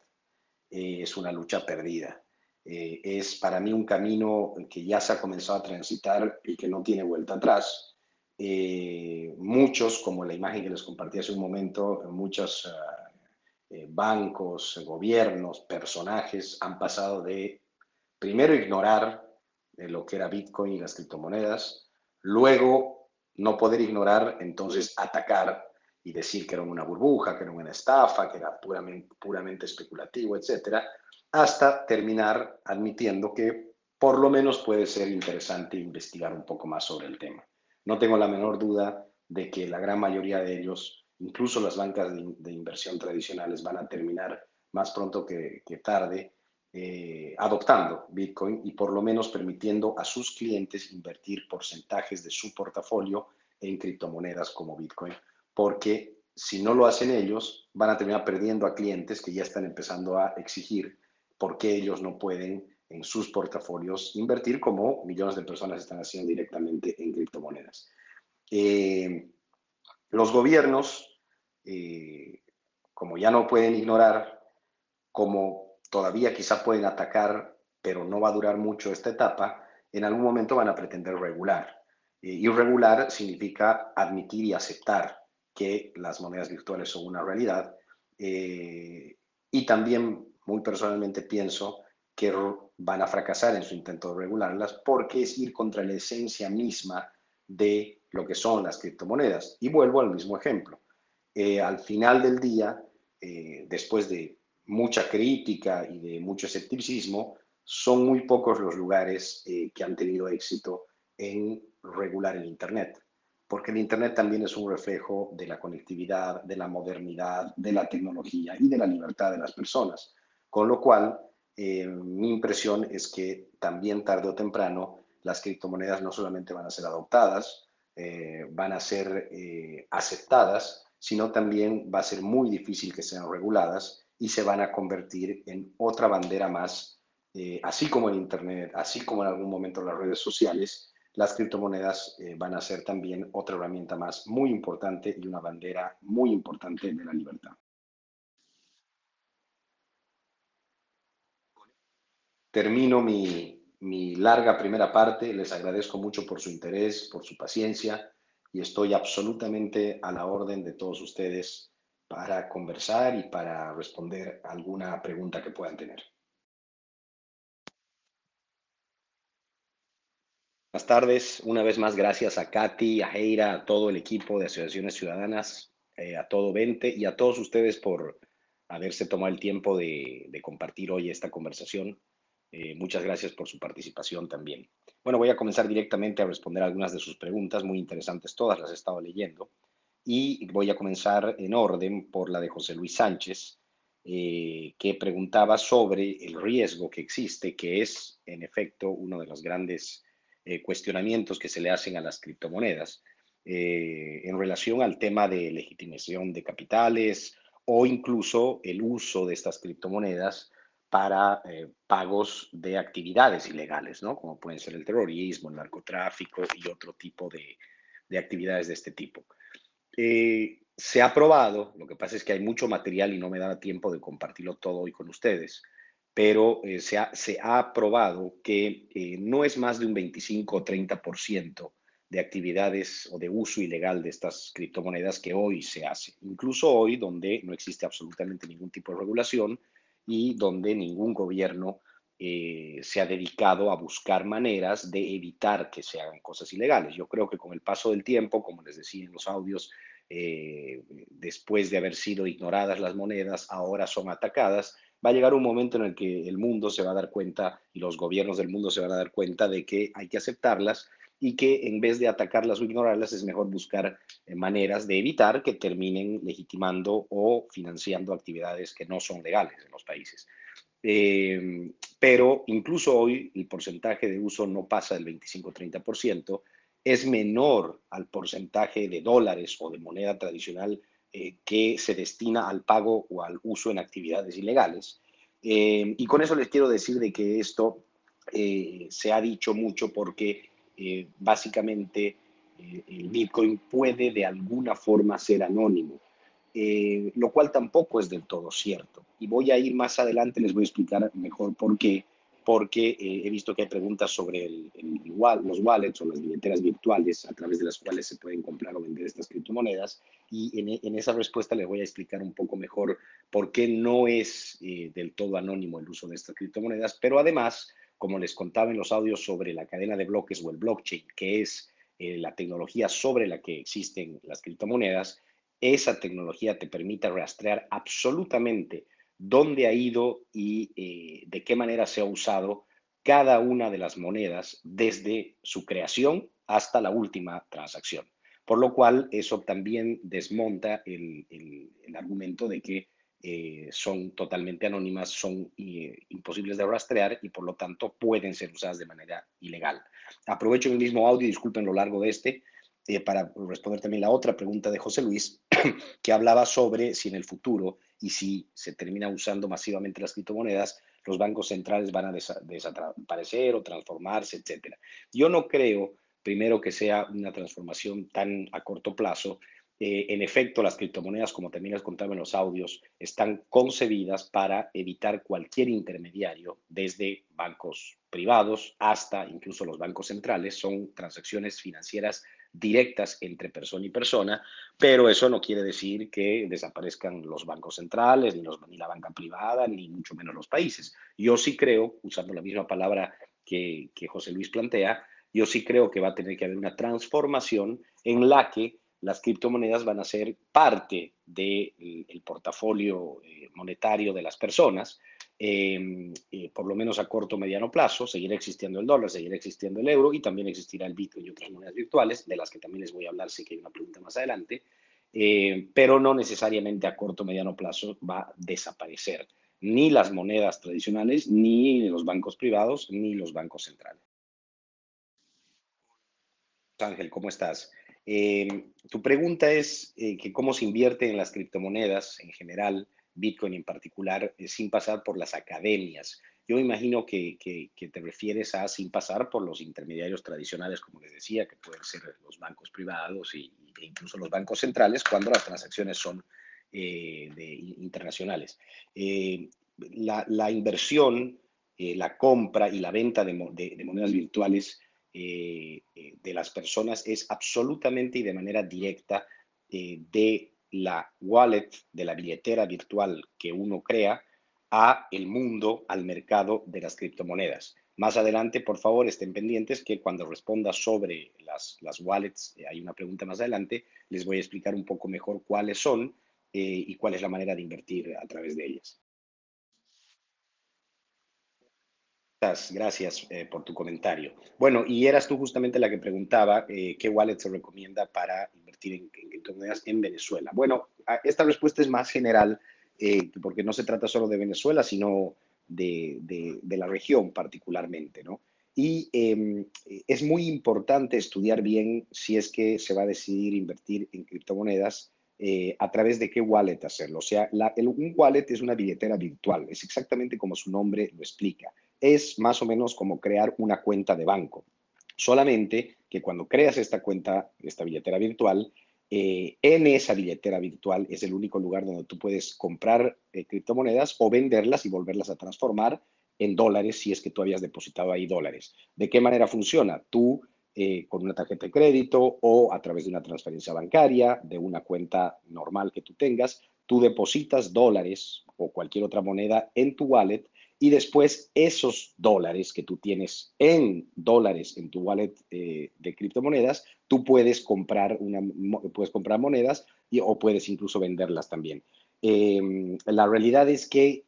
Speaker 2: Eh, es una lucha perdida. Eh, es para mí un camino que ya se ha comenzado a transitar y que no tiene vuelta atrás. muchos, como la imagen que les compartí hace un momento, muchos bancos, gobiernos, personajes han pasado de primero ignorar eh, lo que era Bitcoin y las criptomonedas, luego no poder ignorar, entonces atacar y decir que era una burbuja, que era una estafa, que era puramente, puramente especulativo, etcétera, hasta terminar admitiendo que por lo menos puede ser interesante investigar un poco más sobre el tema. No tengo la menor duda de que la gran mayoría de ellos, incluso las bancas de, inversión tradicionales, van a terminar más pronto que, que tarde eh, adoptando Bitcoin y por lo menos permitiendo a sus clientes invertir porcentajes de su portafolio en criptomonedas como Bitcoin, porque si no lo hacen ellos, van a terminar perdiendo a clientes que ya están empezando a exigir por qué ellos no pueden en sus portafolios invertir como millones de personas están haciendo directamente en criptomonedas. Eh, los gobiernos, eh, como ya no pueden ignorar, como todavía quizá pueden atacar, pero no va a durar mucho esta etapa, en algún momento van a pretender regular. Y regular significa admitir y aceptar que las monedas virtuales son una realidad. Eh, y también, muy personalmente, pienso que van a fracasar en su intento de regularlas porque es ir contra la esencia misma de lo que son las criptomonedas. Y vuelvo al mismo ejemplo. Eh, al final del día, eh, después de mucha crítica y de mucho escepticismo, son muy pocos los lugares que han tenido éxito en regular el Internet, porque el Internet también es un reflejo de la conectividad, de la modernidad, de la tecnología y de la libertad de las personas. Con lo cual, eh, mi impresión es que también tarde o temprano las criptomonedas no solamente van a ser adoptadas, eh, van a ser aceptadas, sino también va a ser muy difícil que sean reguladas y se van a convertir en otra bandera más, eh, así como el Internet, así como en algún momento las redes sociales, las criptomonedas eh, van a ser también otra herramienta más muy importante y una bandera muy importante de la libertad. Termino mi, mi larga primera parte. Les agradezco mucho por su interés, por su paciencia y estoy absolutamente a la orden de todos ustedes para conversar y para responder alguna pregunta que puedan tener. Buenas tardes, una vez más gracias a Katy, a Heira, a todo el equipo de Asociaciones Ciudadanas, eh, a todo 20 y a todos ustedes por haberse tomado el tiempo de, compartir hoy esta conversación. Eh, muchas gracias por su participación también. Bueno, voy a comenzar directamente a responder algunas de sus preguntas, muy interesantes todas, las he estado leyendo. Y voy a comenzar en orden por la de José Luis Sánchez, eh, que preguntaba sobre el riesgo que existe, que es en efecto uno de los grandes eh, cuestionamientos que se le hacen a las criptomonedas en relación al tema de legitimación de capitales o incluso el uso de estas criptomonedas para eh, pagos de actividades ilegales, ¿no? Como pueden ser el terrorismo, el narcotráfico y otro tipo de, de actividades de este tipo. Eh, se ha probado, lo que pasa es que hay mucho material y no me da tiempo de compartirlo todo hoy con ustedes, pero eh, se, ha, se, ha, probado que no es más de un 25 o 30% de actividades o de uso ilegal de estas criptomonedas que hoy se hace. Incluso hoy, donde no existe absolutamente ningún tipo de regulación y donde ningún gobierno eh, se ha dedicado a buscar maneras de evitar que se hagan cosas ilegales. Yo creo que con el paso del tiempo, como les decía en los audios, eh, después de haber sido ignoradas las monedas, ahora son atacadas, va a llegar un momento en el que el mundo se va a dar cuenta y los gobiernos del mundo se van a dar cuenta de que hay que aceptarlas y que en vez de atacarlas o ignorarlas es mejor buscar eh, maneras de evitar que terminen legitimando o financiando actividades que no son legales en los países. Em, pero incluso hoy el porcentaje de uso no pasa del 25-30%, es menor al porcentaje de dólares o de moneda tradicional eh, que se destina al pago o al uso en actividades ilegales. Em, y con eso les quiero decir de que esto eh, se ha dicho mucho porque eh, básicamente eh, el Bitcoin puede de alguna forma ser anónimo, eh, lo cual tampoco es del todo cierto. Y voy a ir más adelante, les voy a explicar mejor por qué, porque he visto que hay preguntas sobre el, los wallets o las billeteras virtuales a través de las cuales se pueden comprar o vender estas criptomonedas. Y en, en esa respuesta les voy a explicar un poco mejor por qué no es del todo anónimo el uso de estas criptomonedas, pero además como les contaba en los audios sobre la cadena de bloques o el blockchain, que es eh, la tecnología sobre la que existen las criptomonedas, esa tecnología te permite rastrear absolutamente dónde ha ido y eh, de qué manera se ha usado cada una de las monedas desde su creación hasta la última transacción. Por lo cual, eso también desmonta el argumento de que eh, son totalmente anónimas, son eh, imposibles de rastrear y por lo tanto pueden ser usadas de manera ilegal. Aprovecho mi mismo audio, disculpen lo largo de este, para responder también la otra pregunta de José Luis, que hablaba sobre si en el futuro y si se termina usando masivamente las criptomonedas, los bancos centrales van a desaparecer o transformarse, etc. Yo no creo, primero, que sea una transformación tan a corto plazo, eh, en efecto, las criptomonedas, como también les contaba en los audios, están concebidas para evitar cualquier intermediario, desde bancos privados hasta incluso los bancos centrales. Son transacciones financieras directas entre persona y persona, pero eso no quiere decir que desaparezcan los bancos centrales, ni, la banca privada, ni mucho menos los países. Yo sí creo, usando la misma palabra que, que José Luis plantea, yo sí creo que va a tener que haber una transformación en la que las criptomonedas van a ser parte del de portafolio eh, monetario de las personas, em, eh, por lo menos a corto o mediano plazo, seguirá existiendo el dólar, seguirá existiendo el euro y también existirá el Bitcoin y otras monedas virtuales, de las que también les voy a hablar si que hay una pregunta más adelante, eh, pero no necesariamente a corto o mediano plazo va a desaparecer ni las monedas tradicionales, ni los bancos privados, ni los bancos centrales. Ángel, ¿cómo estás? Em, tu pregunta es eh, que cómo se invierte en las criptomonedas en general, Bitcoin en particular, eh, sin pasar por las academias. Yo imagino que, te refieres a sin pasar por los intermediarios tradicionales, como les decía, que pueden ser los bancos privados e incluso los bancos centrales, cuando las transacciones son eh, internacionales. La, inversión, la compra y la venta de monedas virtuales eh, eh, de las personas es absolutamente y de manera directa eh, de la wallet de la billetera virtual que uno crea a el mundo, al mercado de las criptomonedas. Más adelante, por favor, estén pendientes que cuando responda sobre las, las wallets, eh, hay una pregunta más adelante, les voy a explicar un poco mejor cuáles son eh, y cuál es la manera de invertir a través de ellas. Gracias eh, por tu comentario. Bueno, y eras tú justamente la que preguntaba qué wallet se recomienda para invertir en, en criptomonedas en Venezuela. Bueno, esta respuesta es más general porque no se trata solo de Venezuela, sino de, la región particularmente, ¿no? Y em, es muy importante estudiar bien si es que se va a decidir invertir en criptomonedas, eh, a través de qué wallet hacerlo. O sea, un wallet es una billetera virtual, es exactamente como su nombre lo explica. Es más o menos como crear una cuenta de banco. Solamente que cuando creas esta cuenta, esta billetera virtual, eh, en esa billetera virtual es el único lugar donde tú puedes comprar eh, criptomonedas o venderlas y volverlas a transformar en dólares si es que tú habías depositado ahí dólares. ¿De qué manera funciona? Tú eh, con una tarjeta de crédito o a través de una transferencia bancaria, de una cuenta normal que tú tengas, tú depositas dólares o cualquier otra moneda en tu wallet y después esos dólares que tú tienes en dólares en tu wallet eh, de criptomonedas, tú puedes comprar, una, puedes comprar monedas y, o puedes incluso venderlas también. Em, la realidad es que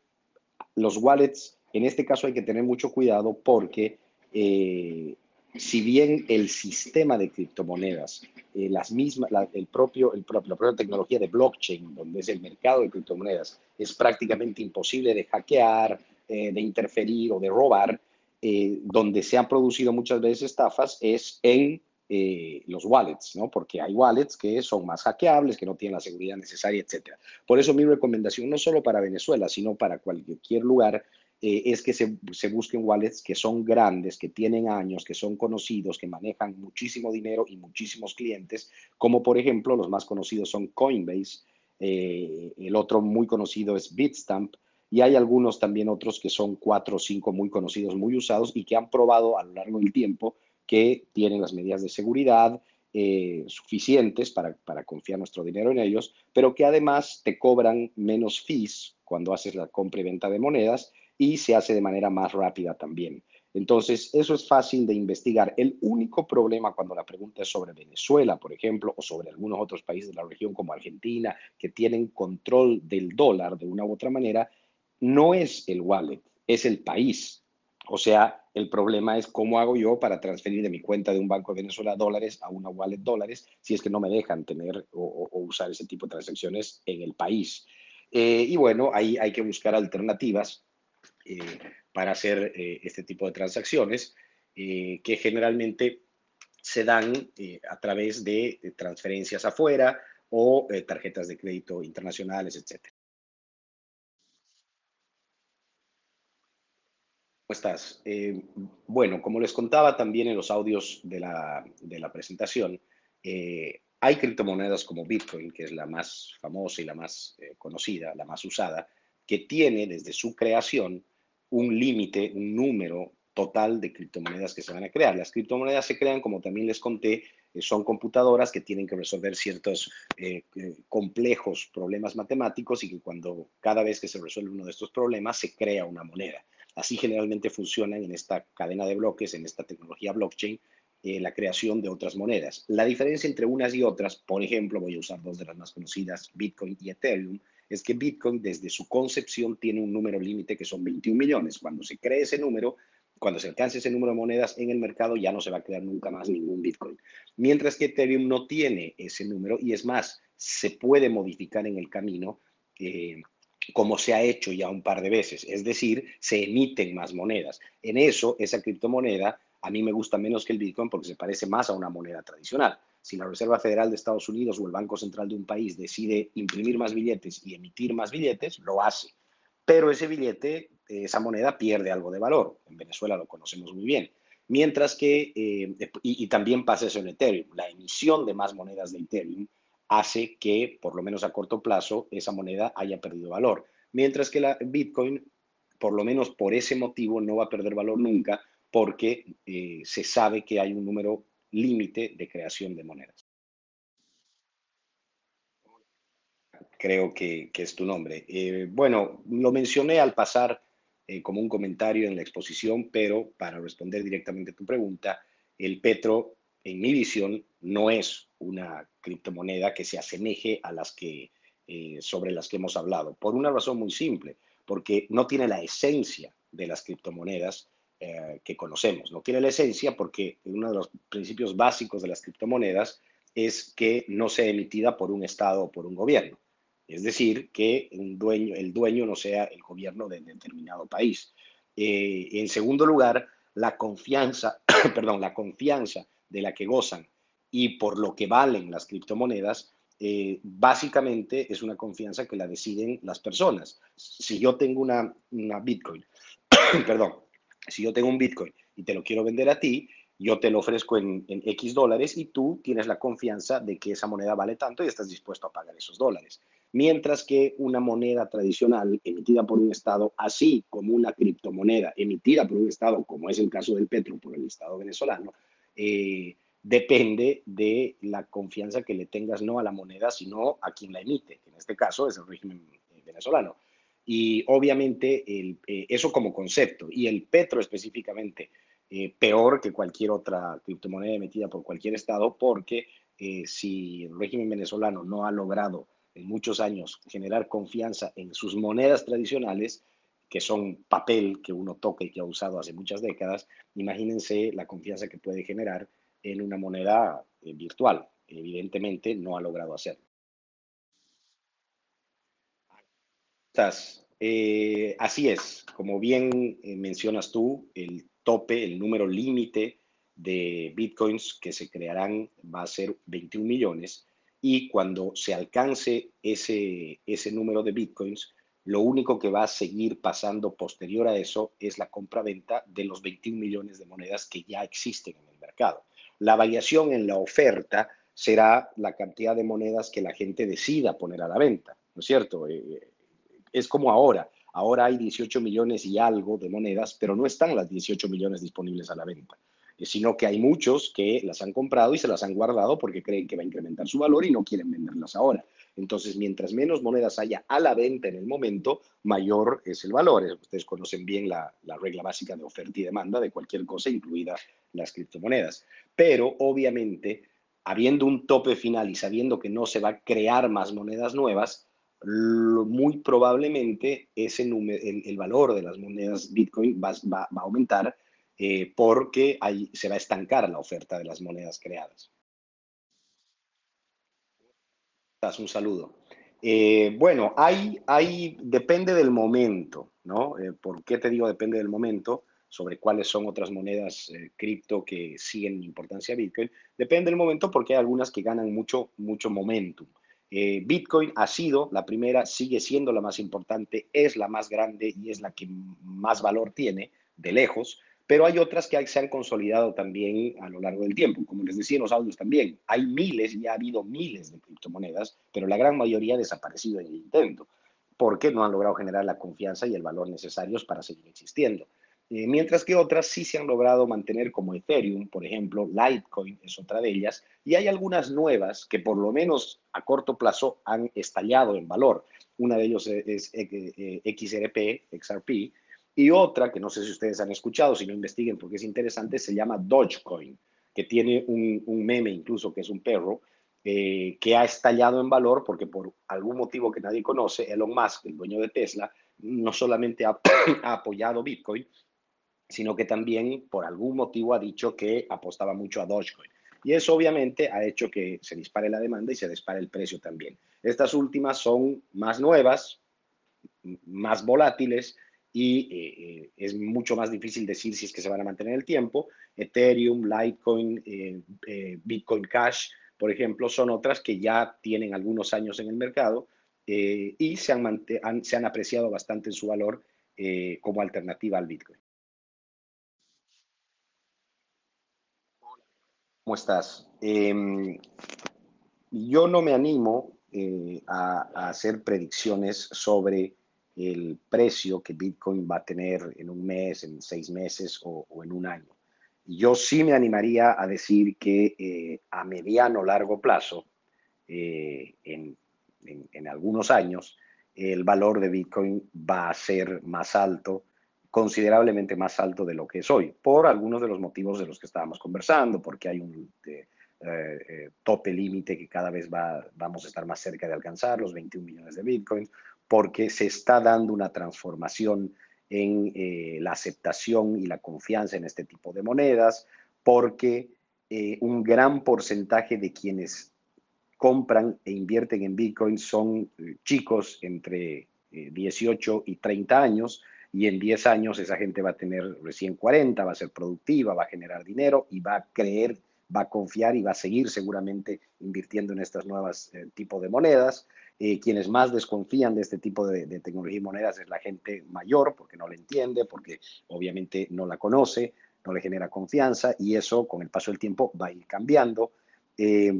Speaker 2: los wallets, en este caso hay que tener mucho cuidado porque eh, si bien el sistema de criptomonedas, eh, las mismas, el propio, el la propia tecnología de blockchain, donde es el mercado de criptomonedas, es prácticamente imposible de hackear, eh, de interferir o de robar, eh, donde se han producido muchas veces estafas es en eh, los wallets, ¿no? Porque hay wallets que son más hackeables, que no tienen la seguridad necesaria, etc. Por eso mi recomendación, no solo para Venezuela, sino para cualquier lugar, es que se, se, busquen wallets que son grandes, que tienen años, que son conocidos, que manejan muchísimo dinero y muchísimos clientes, como por ejemplo los más conocidos son Coinbase, el otro muy conocido es Bitstamp, y hay algunos también otros que son cuatro o cinco muy conocidos, muy usados y que han probado a lo largo del tiempo que tienen las medidas de seguridad eh, suficientes para, para confiar nuestro dinero en ellos, pero que además te cobran menos fees cuando haces la compra y venta de monedas y se hace de manera más rápida también. Entonces, eso es fácil de investigar. El único problema cuando la pregunta es sobre Venezuela, por ejemplo, o sobre algunos otros países de la región como Argentina, que tienen control del dólar de una u otra manera, no es el wallet, es el país. O sea, el problema es cómo hago yo para transferir de mi cuenta de un banco de Venezuela dólares a una wallet dólares si es que no me dejan tener o, usar ese tipo de transacciones en el país. Eh, y bueno, ahí hay que buscar alternativas eh, para hacer eh, este tipo de transacciones que generalmente se dan a través de, transferencias afuera o tarjetas de crédito internacionales, etcétera. estás? Eh, bueno, como les contaba también en los audios de la, de la presentación, eh, hay criptomonedas como Bitcoin, que es la más famosa y la más eh, conocida, la más usada, que tiene desde su creación un límite, un número total de criptomonedas que se van a crear. Las criptomonedas se crean, como también les conté, son computadoras que tienen que resolver ciertos complejos problemas matemáticos y que cuando cada vez que se resuelve uno de estos problemas se crea una moneda. Así generalmente funcionan en esta cadena de bloques, en esta tecnología blockchain, eh, la creación de otras monedas. La diferencia entre unas y otras, por ejemplo, voy a usar dos de las más conocidas, Bitcoin y Ethereum, es que Bitcoin desde su concepción tiene un número límite que son 21 millones. Cuando se cree ese número, cuando se alcance ese número de monedas en el mercado, ya no se va a crear nunca más ningún Bitcoin. Mientras que Ethereum no tiene ese número y es más, se puede modificar en el camino eh, como se ha hecho ya un par de veces, es decir, se emiten más monedas. En eso, esa criptomoneda a mí me gusta menos que el Bitcoin porque se parece más a una moneda tradicional. Si la Reserva Federal de Estados Unidos o el Banco Central de un país decide imprimir más billetes y emitir más billetes, lo hace. Pero ese billete, esa moneda pierde algo de valor. En Venezuela lo conocemos muy bien. Mientras que, eh, y, y también pasa eso en Ethereum, la emisión de más monedas de Ethereum hace que, por lo menos a corto plazo, esa moneda haya perdido valor. Mientras que la Bitcoin, por lo menos por ese motivo, no va a perder valor nunca porque eh, se sabe que hay un número límite de creación de monedas. creo que, es tu nombre. Eh, bueno, lo mencioné al pasar eh, como un comentario en la exposición, pero para responder directamente a tu pregunta, el Petro, en mi visión, no es una criptomoneda que se asemeje a las que, eh, sobre las que hemos hablado, por una razón muy simple, porque no tiene la esencia de las criptomonedas que conocemos. No tiene la esencia porque uno de los principios básicos de las criptomonedas es que no sea emitida por un Estado o por un gobierno. Es decir, que un dueño, el dueño no sea el gobierno de determinado país. Eh, en segundo lugar, la confianza, perdón, la confianza de la que gozan y por lo que valen las criptomonedas, eh, básicamente es una confianza que la deciden las personas. Si yo tengo una, una Bitcoin, perdón, si yo tengo un Bitcoin y te lo quiero vender a ti, yo te lo ofrezco en, X dólares y tú tienes la confianza de que esa moneda vale tanto y estás dispuesto a pagar esos dólares. Mientras que una moneda tradicional emitida por un Estado, así como una criptomoneda emitida por un Estado, como es el caso del Petro por el Estado venezolano, eh, depende de la confianza que le tengas no a la moneda, sino a quien la emite, que en este caso es el régimen eh, venezolano. Y obviamente el, eh, eso como concepto, y el Petro específicamente, peor que cualquier otra criptomoneda emitida por cualquier Estado, porque si el régimen venezolano no ha logrado en muchos años generar confianza en sus monedas tradicionales, que son papel que uno toca y que ha usado hace muchas décadas, imagínense la confianza que puede generar en una moneda eh, virtual. Evidentemente no ha logrado hacerlo. así es, como bien mencionas tú, el tope, el número límite de bitcoins que se crearán va a ser 21 millones y cuando se alcance ese, ese número de bitcoins, lo único que va a seguir pasando posterior a eso es la compra-venta de los 21 millones de monedas que ya existen en el mercado. La variación en la oferta será la cantidad de monedas que la gente decida poner a la venta, ¿no es cierto? Eh, es como ahora, Ahora hay 18 millones y algo de monedas, pero no están las 18 millones disponibles a la venta, eh, sino que hay muchos que las han comprado y se las han guardado porque creen que va a incrementar su valor y no quieren venderlas ahora. Entonces, mientras menos monedas haya a la venta en el momento, mayor es el valor. Ustedes conocen bien la, la regla básica de oferta y demanda de cualquier cosa, incluida las criptomonedas. Pero, obviamente, habiendo un tope final y sabiendo que no se va a crear más monedas nuevas, muy probablemente ese número, el, valor de las monedas Bitcoin va, va, a aumentar eh, porque ahí se va a estancar la oferta de las monedas creadas. Un saludo. Eh, bueno, hay, hay, depende del momento, ¿no? Eh, ¿Por qué te digo depende del momento? Sobre cuáles son otras monedas cripto que siguen importancia a Bitcoin. Depende del momento porque hay algunas que ganan mucho, mucho momentum. Eh, Bitcoin ha sido la primera, sigue siendo la más importante, es la más grande y es la que más valor tiene de lejos, pero hay otras que se han consolidado también a lo largo del tiempo. Como les decía en los audios también, hay miles y ha habido miles de criptomonedas, pero la gran mayoría ha desaparecido en el intento, porque no han logrado generar la confianza y el valor necesarios para seguir existiendo. Eh, mientras que otras sí se han logrado mantener como Ethereum, por ejemplo, Litecoin es otra de ellas, y hay algunas nuevas que por lo menos a corto plazo han estallado en valor. Una de ellos es, XRP, eh, XRP, y otra que no sé si ustedes han escuchado, si no investiguen porque es interesante, se llama Dogecoin, que tiene un, meme incluso que es un perro, eh, que ha estallado en valor porque por algún motivo que nadie conoce, Elon Musk, el dueño de Tesla, no solamente ha apoyado Bitcoin, sino que también por algún motivo ha dicho que apostaba mucho a Dogecoin. Y eso obviamente ha hecho que se dispare la demanda y se dispare el precio también. Estas últimas son más nuevas, más volátiles y eh, eh, es mucho más difícil decir si es que se van a mantener el tiempo. Ethereum, Litecoin, eh, Bitcoin Cash, por ejemplo, son otras que ya tienen algunos años en el mercado y se han, se han apreciado bastante en su valor como alternativa al Bitcoin. ¿Cómo estás? Em, yo no me animo a, hacer predicciones sobre el precio que Bitcoin va a tener en un mes, en seis meses o, en un año. Yo sí me animaría a decir que eh, a mediano o largo plazo, eh, en en, algunos años, el valor de Bitcoin va a ser más alto, considerablemente más alto de lo que es hoy, por algunos de los motivos de los que estábamos conversando, porque hay un eh, eh, tope límite que cada vez va, vamos a estar más cerca de alcanzar, los 21 millones de Bitcoins, porque se está dando una transformación en eh, la aceptación y la confianza en este tipo de monedas, porque un gran porcentaje de quienes compran e invierten en Bitcoin son eh, chicos entre 18 eh, y 30 años y en 10 años esa gente va a tener recién 40, va a ser productiva, va a generar dinero y va a creer, va a confiar y va a seguir seguramente invirtiendo en estas nuevas eh, tipos de monedas. Quienes más desconfían de este tipo de, de, tecnología y monedas es la gente mayor, porque no la entiende, porque obviamente no la conoce, no le genera confianza y eso con el paso del tiempo va a ir cambiando. Eh,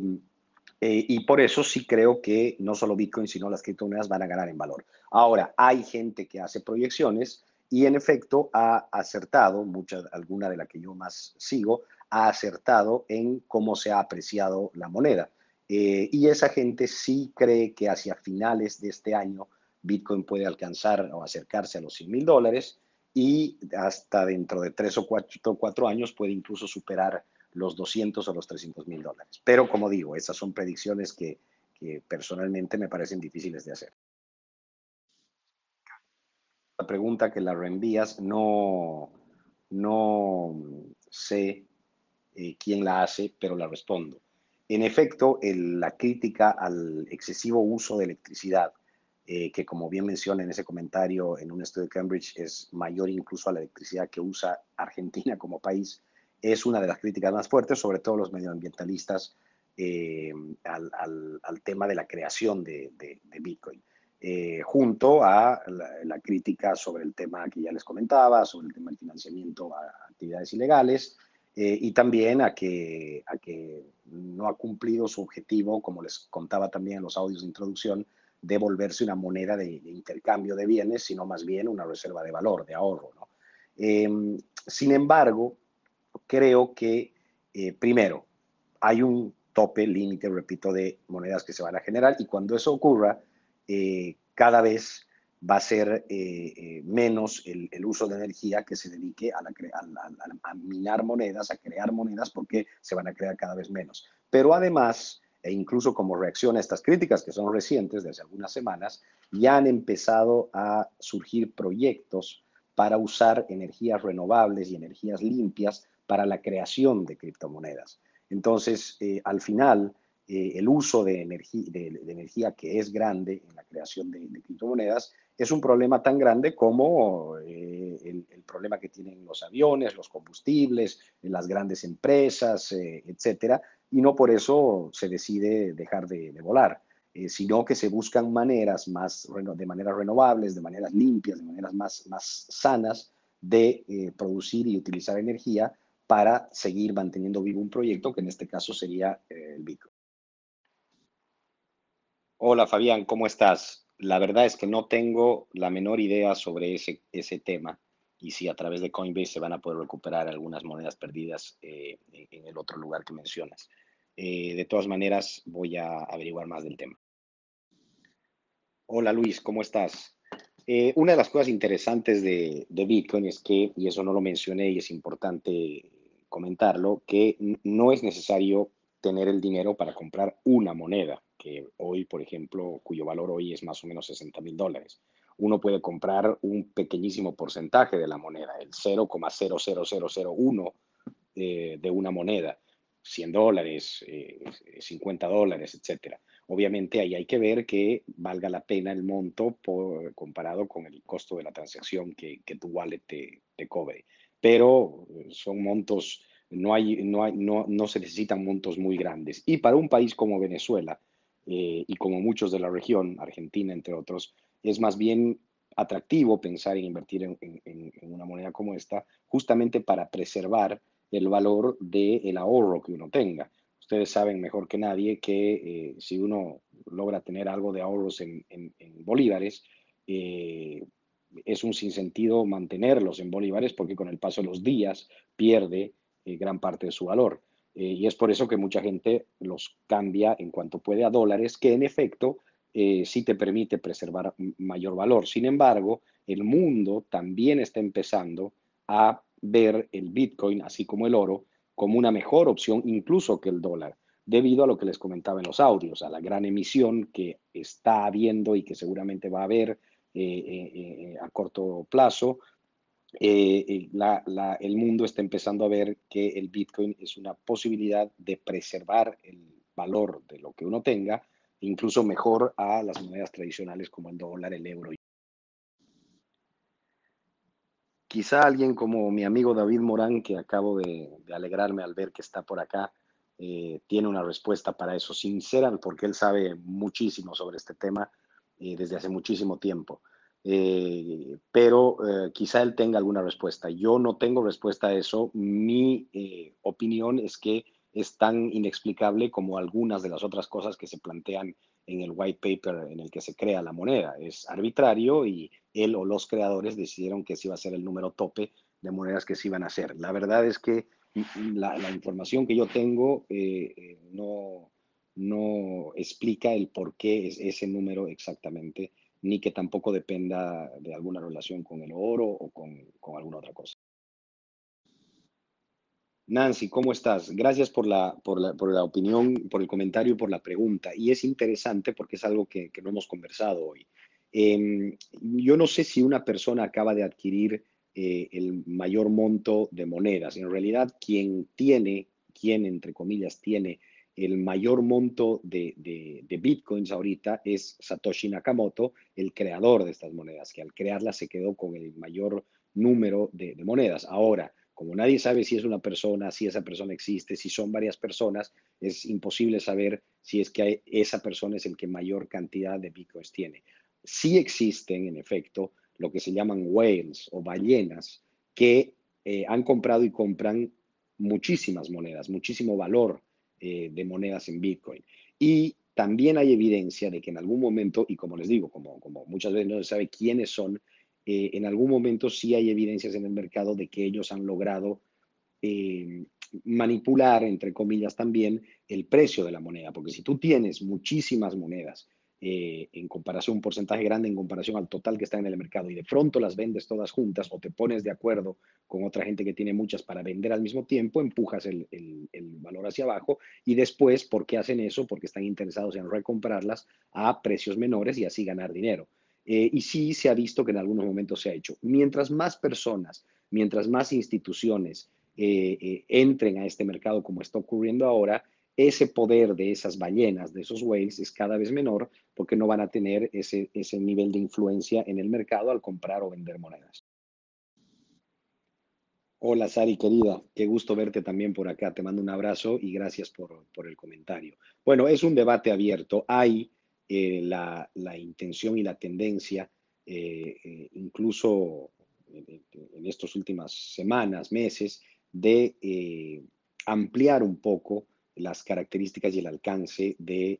Speaker 2: y por eso sí creo que no solo Bitcoin, sino las criptomonedas van a ganar en valor. Ahora, hay gente que hace proyecciones y en efecto ha acertado, mucha, alguna de la que yo más sigo, ha acertado en cómo se ha apreciado la moneda. Eh, y esa gente sí cree que hacia finales de este año Bitcoin puede alcanzar o acercarse a los 100 mil dólares y hasta dentro de tres o cuatro, años puede incluso superar los 200 o los 300 mil dólares. Pero como digo, esas son predicciones que, personalmente me parecen difíciles de hacer. La pregunta que la reenvías, no, no sé eh, quién la hace, pero la respondo. En efecto, la crítica al excesivo uso de electricidad, eh, que como bien menciona en ese comentario en un estudio de Cambridge, es mayor incluso a la electricidad que usa Argentina como país, es una de las críticas más fuertes, sobre todo los medioambientalistas, eh, al, tema de la creación de, Bitcoin. Eh, junto a la, crítica sobre el tema que ya les comentaba, sobre el tema del financiamiento a actividades ilegales, eh, y también a que, a que no ha cumplido su objetivo, como les contaba también en los audios de introducción, de volverse una moneda de, intercambio de bienes, sino más bien una reserva de valor, de ahorro. sin embargo, creo que, eh, primero, hay un tope, límite, repito, de monedas que se van a generar y cuando eso ocurra, eh, cada vez va a ser eh, menos el, uso de energía que se dedique a, minar monedas, a crear monedas, porque se van a crear cada vez menos. Pero además, e incluso como reacción a estas críticas que son recientes, desde algunas semanas, ya han empezado a surgir proyectos para usar energías renovables y energías limpias para la creación de criptomonedas. Entonces, eh, al final, eh, el uso de, de, energía que es grande en la creación de, criptomonedas es un problema tan grande como eh, el, problema que tienen los aviones, los combustibles, las grandes empresas, etcétera, y no por eso se decide dejar de, volar. sino que se buscan maneras más, de maneras renovables, de maneras limpias, de maneras más, más sanas de producir y utilizar energía para seguir manteniendo vivo un proyecto que en este caso sería eh, el Bitcoin. Hola Fabián, ¿cómo estás? La verdad es que no tengo la menor idea sobre ese, ese tema y si a través de Coinbase se van a poder recuperar algunas monedas perdidas eh, en el otro lugar que mencionas. Eh, de todas maneras, voy a averiguar más del tema. Hola Luis, ¿cómo estás? una de las cosas interesantes de, Bitcoin es que, y eso no lo mencioné y es importante comentarlo, que no es necesario tener el dinero para comprar una moneda, que hoy, por ejemplo, cuyo valor hoy es más o menos 60 mil dólares. Uno puede comprar un pequeñísimo porcentaje de la moneda, el 0,00001 eh, de una moneda, 100 dólares, 50 eh, dólares, etcétera. Obviamente ahí hay que ver que valga la pena el monto por, comparado con el costo de la transacción que, que tu wallet te, te cobre pero eh, son montos, no, hay, no, hay, no, no se necesitan montos muy grandes. Y para un país como Venezuela eh, y como muchos de la región, Argentina entre otros, es más bien atractivo pensar en invertir en, en, una moneda como esta, justamente para preservar el valor del ahorro que uno tenga. Ustedes saben mejor que nadie que eh, si uno logra tener algo de ahorros en, bolívares, eh, es un sinsentido mantenerlos en bolívares porque con el paso de los días pierde gran parte de su valor. Eh, y es por eso que mucha gente los cambia en cuanto puede a dólares, que en efecto eh, sí te permite preservar mayor valor. Sin embargo, el mundo también está empezando a ver el Bitcoin, así como el oro, como una mejor opción incluso que el dólar, debido a lo que les comentaba en los audios, a la gran emisión que está habiendo y que seguramente va a haber eh, a corto plazo eh, eh, el mundo está empezando a ver que el Bitcoin es una posibilidad de preservar el valor de lo que uno tenga, incluso mejor a las monedas tradicionales como el dólar, el euro. Quizá alguien como mi amigo David Morán, que acabo de, alegrarme al ver que está por acá, eh, tiene una respuesta para eso sincera, porque él sabe muchísimo sobre este tema desde hace muchísimo tiempo. Eh, pero eh, quizá él tenga alguna respuesta. Yo no tengo respuesta a eso. Mi eh, opinión es que es tan inexplicable como algunas de las otras cosas que se plantean en el white paper en el que se crea la moneda. Es arbitrario y él o los creadores decidieron que ese iba a ser el número tope de monedas que se iban a hacer. La verdad es que la, la información que yo tengo no, no explica el por qué es ese número exactamente ni que tampoco dependa de alguna relación con el oro o con, alguna otra cosa. Nancy, ¿cómo estás? Gracias por la, por la, opinión, por el comentario y por la pregunta. Y es interesante porque es algo que, no hemos conversado hoy. Em, yo no sé si una persona acaba de adquirir eh, el mayor monto de monedas. En realidad, quien tiene, quien entre comillas tiene el mayor monto de, bitcoins ahorita es Satoshi Nakamoto, el creador de estas monedas, que al crearlas se quedó con el mayor número de, monedas. Ahora, como nadie sabe si es una persona, si esa persona existe, si son varias personas, es imposible saber si es que esa persona es el que mayor cantidad de bitcoins tiene. Sí existen, en efecto, lo que se llaman whales o ballenas que eh, han comprado y compran muchísimas monedas, muchísimo valor eh, de monedas en Bitcoin. Y también hay evidencia de que en algún momento, y como les digo, como, como muchas veces no se sabe quiénes son, eh, en algún momento sí hay evidencias en el mercado de que ellos han logrado eh, manipular, entre comillas, también el precio de la moneda. Porque si tú tienes muchísimas monedas eh, en comparación, un porcentaje grande en comparación al total que está en el mercado y de pronto las vendes todas juntas o te pones de acuerdo con otra gente que tiene muchas para vender al mismo tiempo, empujas el, valor hacia abajo y después, ¿por qué hacen eso? Porque están interesados en recomprarlas a precios menores y así ganar dinero. Eh, y sí se ha visto que en algunos momentos se ha hecho. Mientras más personas, mientras más instituciones eh, entren a este mercado como está ocurriendo ahora, ese poder de esas ballenas, de esos whales, es cada vez menor porque no van a tener ese, ese nivel de influencia en el mercado al comprar o vender monedas. Hola Sari, querida, qué gusto verte también por acá. Te mando un abrazo y gracias por, el comentario. Bueno, es un debate abierto. Hay eh, la, intención y la tendencia, eh, eh, incluso en, estas últimas semanas, meses, de ampliar un poco las características y el alcance de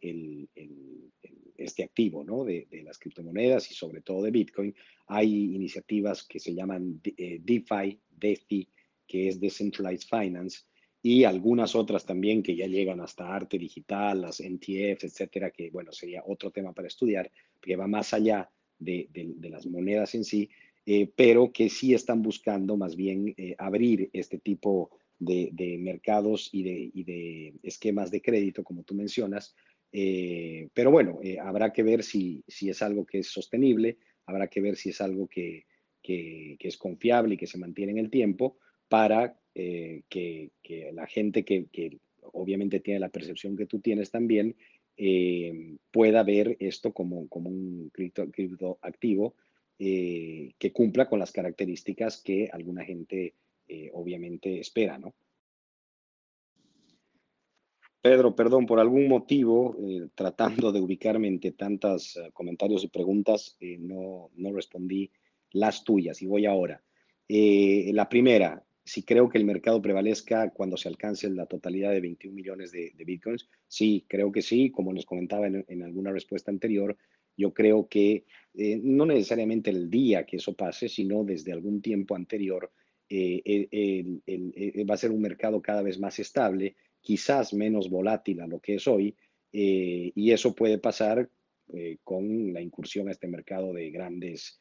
Speaker 2: este activo, ¿no? De, las criptomonedas y sobre todo de Bitcoin. Hay iniciativas que se llaman eh, DeFi, DeFi, que es Decentralized Finance, y algunas otras también que ya llegan hasta arte digital, las NTFs, etcétera, que bueno, sería otro tema para estudiar, que va más allá de, las monedas en sí, eh, pero que sí están buscando más bien eh, abrir este tipo de, mercados y de, esquemas de crédito, como tú mencionas. Eh, pero bueno, eh, habrá que ver si, es algo que es sostenible, habrá que ver si es algo que, es confiable y que se mantiene en el tiempo para eh, que, la gente que, obviamente tiene la percepción que tú tienes también pueda ver esto como, un cripto, cripto activo que cumpla con las características que alguna gente eh, obviamente espera, ¿no? Pedro, perdón, por algún motivo, eh, tratando de ubicarme entre tantos eh, comentarios y preguntas, no, no, respondí las tuyas y voy ahora. la primera, si creo que el mercado prevalezca cuando se alcance la totalidad de 21 millones de, bitcoins, sí, creo que sí, como les comentaba en, en alguna respuesta anterior, yo creo que no necesariamente el día que eso pase, sino desde algún tiempo anterior, eh, eh, va a ser un mercado cada vez más estable, quizás menos volátil a lo que es hoy, eh, y eso puede pasar con la incursión a este mercado de grandes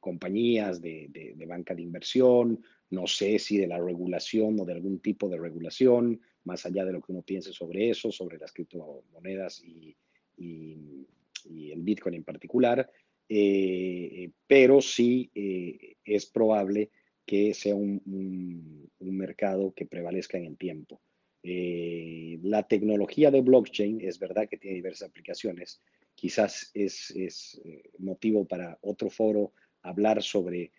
Speaker 2: compañías de, de, banca de inversión, no sé si de la regulación o de algún tipo de regulación, más allá de lo que uno piense sobre eso, sobre las criptomonedas y, el Bitcoin en particular, eh, pero sí eh, es probable que sea un, mercado que prevalezca en el tiempo. Eh, la tecnología de blockchain es verdad que tiene diversas aplicaciones. Quizás es, es motivo para otro foro hablar sobre,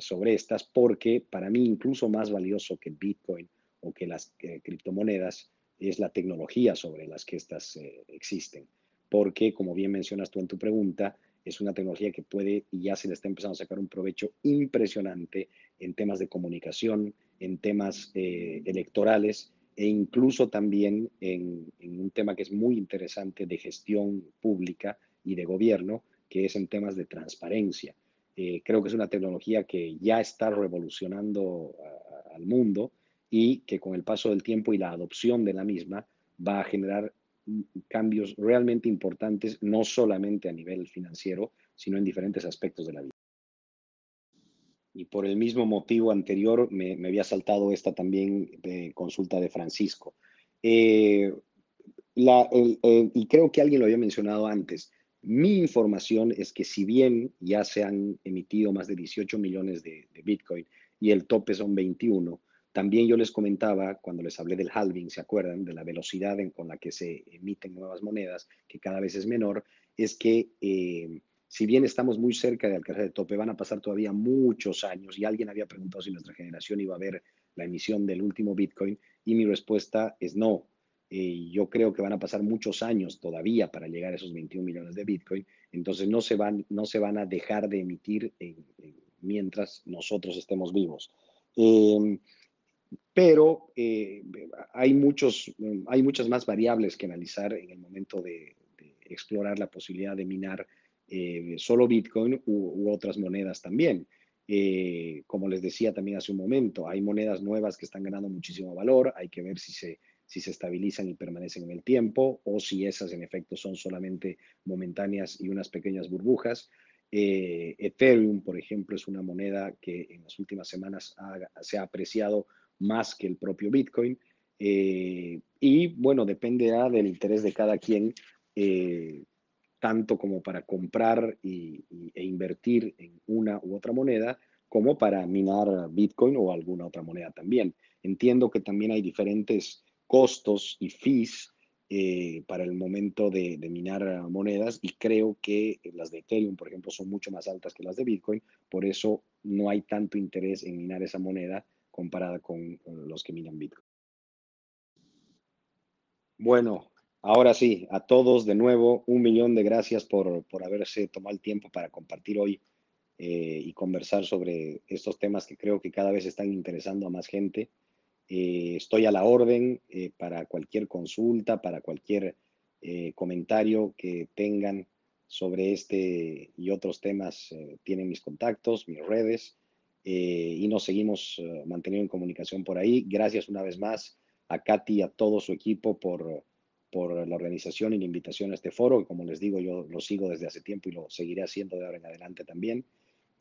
Speaker 2: sobre estas, porque para mí incluso más valioso que Bitcoin o que las criptomonedas es la tecnología sobre las que estas existen porque, como bien mencionas tú en tu pregunta, es una tecnología que puede y ya se le está empezando a sacar un provecho impresionante en temas de comunicación, en temas eh, electorales e incluso también en, un tema que es muy interesante de gestión pública y de gobierno, que es en temas de transparencia. Eh, creo que es una tecnología que ya está revolucionando al mundo y que con el paso del tiempo y la adopción de la misma va a generar cambios realmente importantes, no solamente a nivel financiero, sino en diferentes aspectos de la vida. Y por el mismo motivo anterior me, había saltado esta también de consulta de Francisco. Eh, y creo que alguien lo había mencionado antes. Mi información es que si bien ya se han emitido más de 18 millones de, de Bitcoin y el tope son 21, también yo les comentaba, cuando les hablé del halving, ¿se acuerdan? De la velocidad con la que se emiten nuevas monedas, que cada vez es menor, es que eh, si bien estamos muy cerca de alcanzar el tope, van a pasar todavía muchos años. Y alguien había preguntado si nuestra generación iba a ver la emisión del último Bitcoin, y mi respuesta es no. Eh, yo creo que van a pasar muchos años todavía para llegar a esos 21 millones de Bitcoin, entonces no se van, no se van a dejar de emitir mientras nosotros estemos vivos. Eh, pero eh, hay, muchos, hay muchas más variables que analizar en el momento de, explorar la posibilidad de minar eh, solo Bitcoin u, otras monedas también. Eh, como les decía también hace un momento, hay monedas nuevas que están ganando muchísimo valor, hay que ver si se, si se estabilizan y permanecen en el tiempo o si esas en efecto son solamente momentáneas y unas pequeñas burbujas. Ethereum, por ejemplo, es una moneda que en las últimas semanas se ha apreciado más que el propio Bitcoin. Eh, y bueno, dependerá del interés de cada quien, eh, tanto como para comprar y, e invertir en una u otra moneda, como para minar Bitcoin o alguna otra moneda también. Entiendo que también hay diferentes costos y fees eh, para el momento de, de, minar monedas y creo que las de Ethereum, por ejemplo, son mucho más altas que las de Bitcoin, por eso no hay tanto interés en minar esa moneda comparada con los que minan Bitcoin. Bueno, ahora sí, a todos de nuevo, un millón de gracias por, por haberse tomado el tiempo para compartir hoy eh, y conversar sobre estos temas que creo que cada vez están interesando a más gente. Eh, estoy a la orden eh, para cualquier consulta, para cualquier comentario que tengan sobre este y otros temas. tienen mis contactos, mis redes. Eh, y nos seguimos eh, manteniendo en comunicación por ahí. Gracias una vez más a Katy y a todo su equipo por, por la organización y la invitación a este foro, como les digo, yo lo sigo desde hace tiempo y lo seguiré haciendo de ahora en adelante también.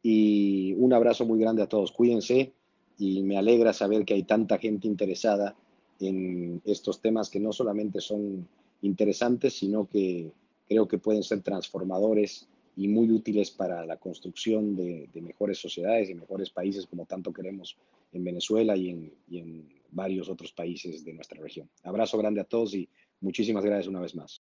Speaker 2: Y un abrazo muy grande a todos, cuídense y me alegra saber que hay tanta gente interesada en estos temas que no solamente son interesantes, sino que creo que pueden ser transformadores y muy útiles para la construcción de, mejores sociedades y mejores países como tanto queremos en Venezuela y en, varios otros países de nuestra región. Abrazo grande a todos y muchísimas gracias una vez más.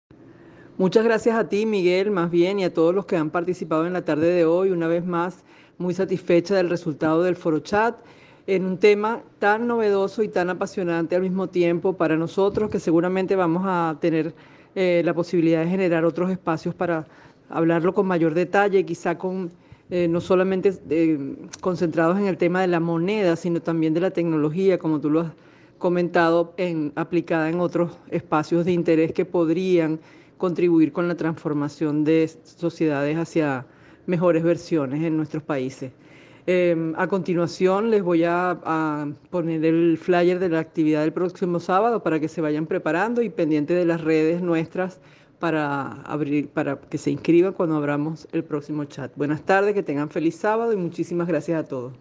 Speaker 3: Muchas gracias a ti, Miguel, más bien, y a todos los que han participado en la tarde de hoy. Una vez más, muy satisfecha del resultado del foro chat en un tema tan novedoso y tan apasionante al mismo tiempo para nosotros que seguramente vamos a tener eh, la posibilidad de generar otros espacios para hablarlo con mayor detalle, quizá con eh, no solamente eh, concentrados en el tema de la moneda, sino también de la tecnología, como tú lo has comentado, en, aplicada en otros espacios de interés que podrían contribuir con la transformación de sociedades hacia mejores versiones en nuestros países. Em, a continuación les voy a, a, poner el flyer de la actividad del próximo sábado para que se vayan preparando y pendiente de las redes nuestras para abrir, para que se inscriban cuando abramos el próximo chat. Buenas tardes, que tengan feliz sábado y muchísimas gracias a todos.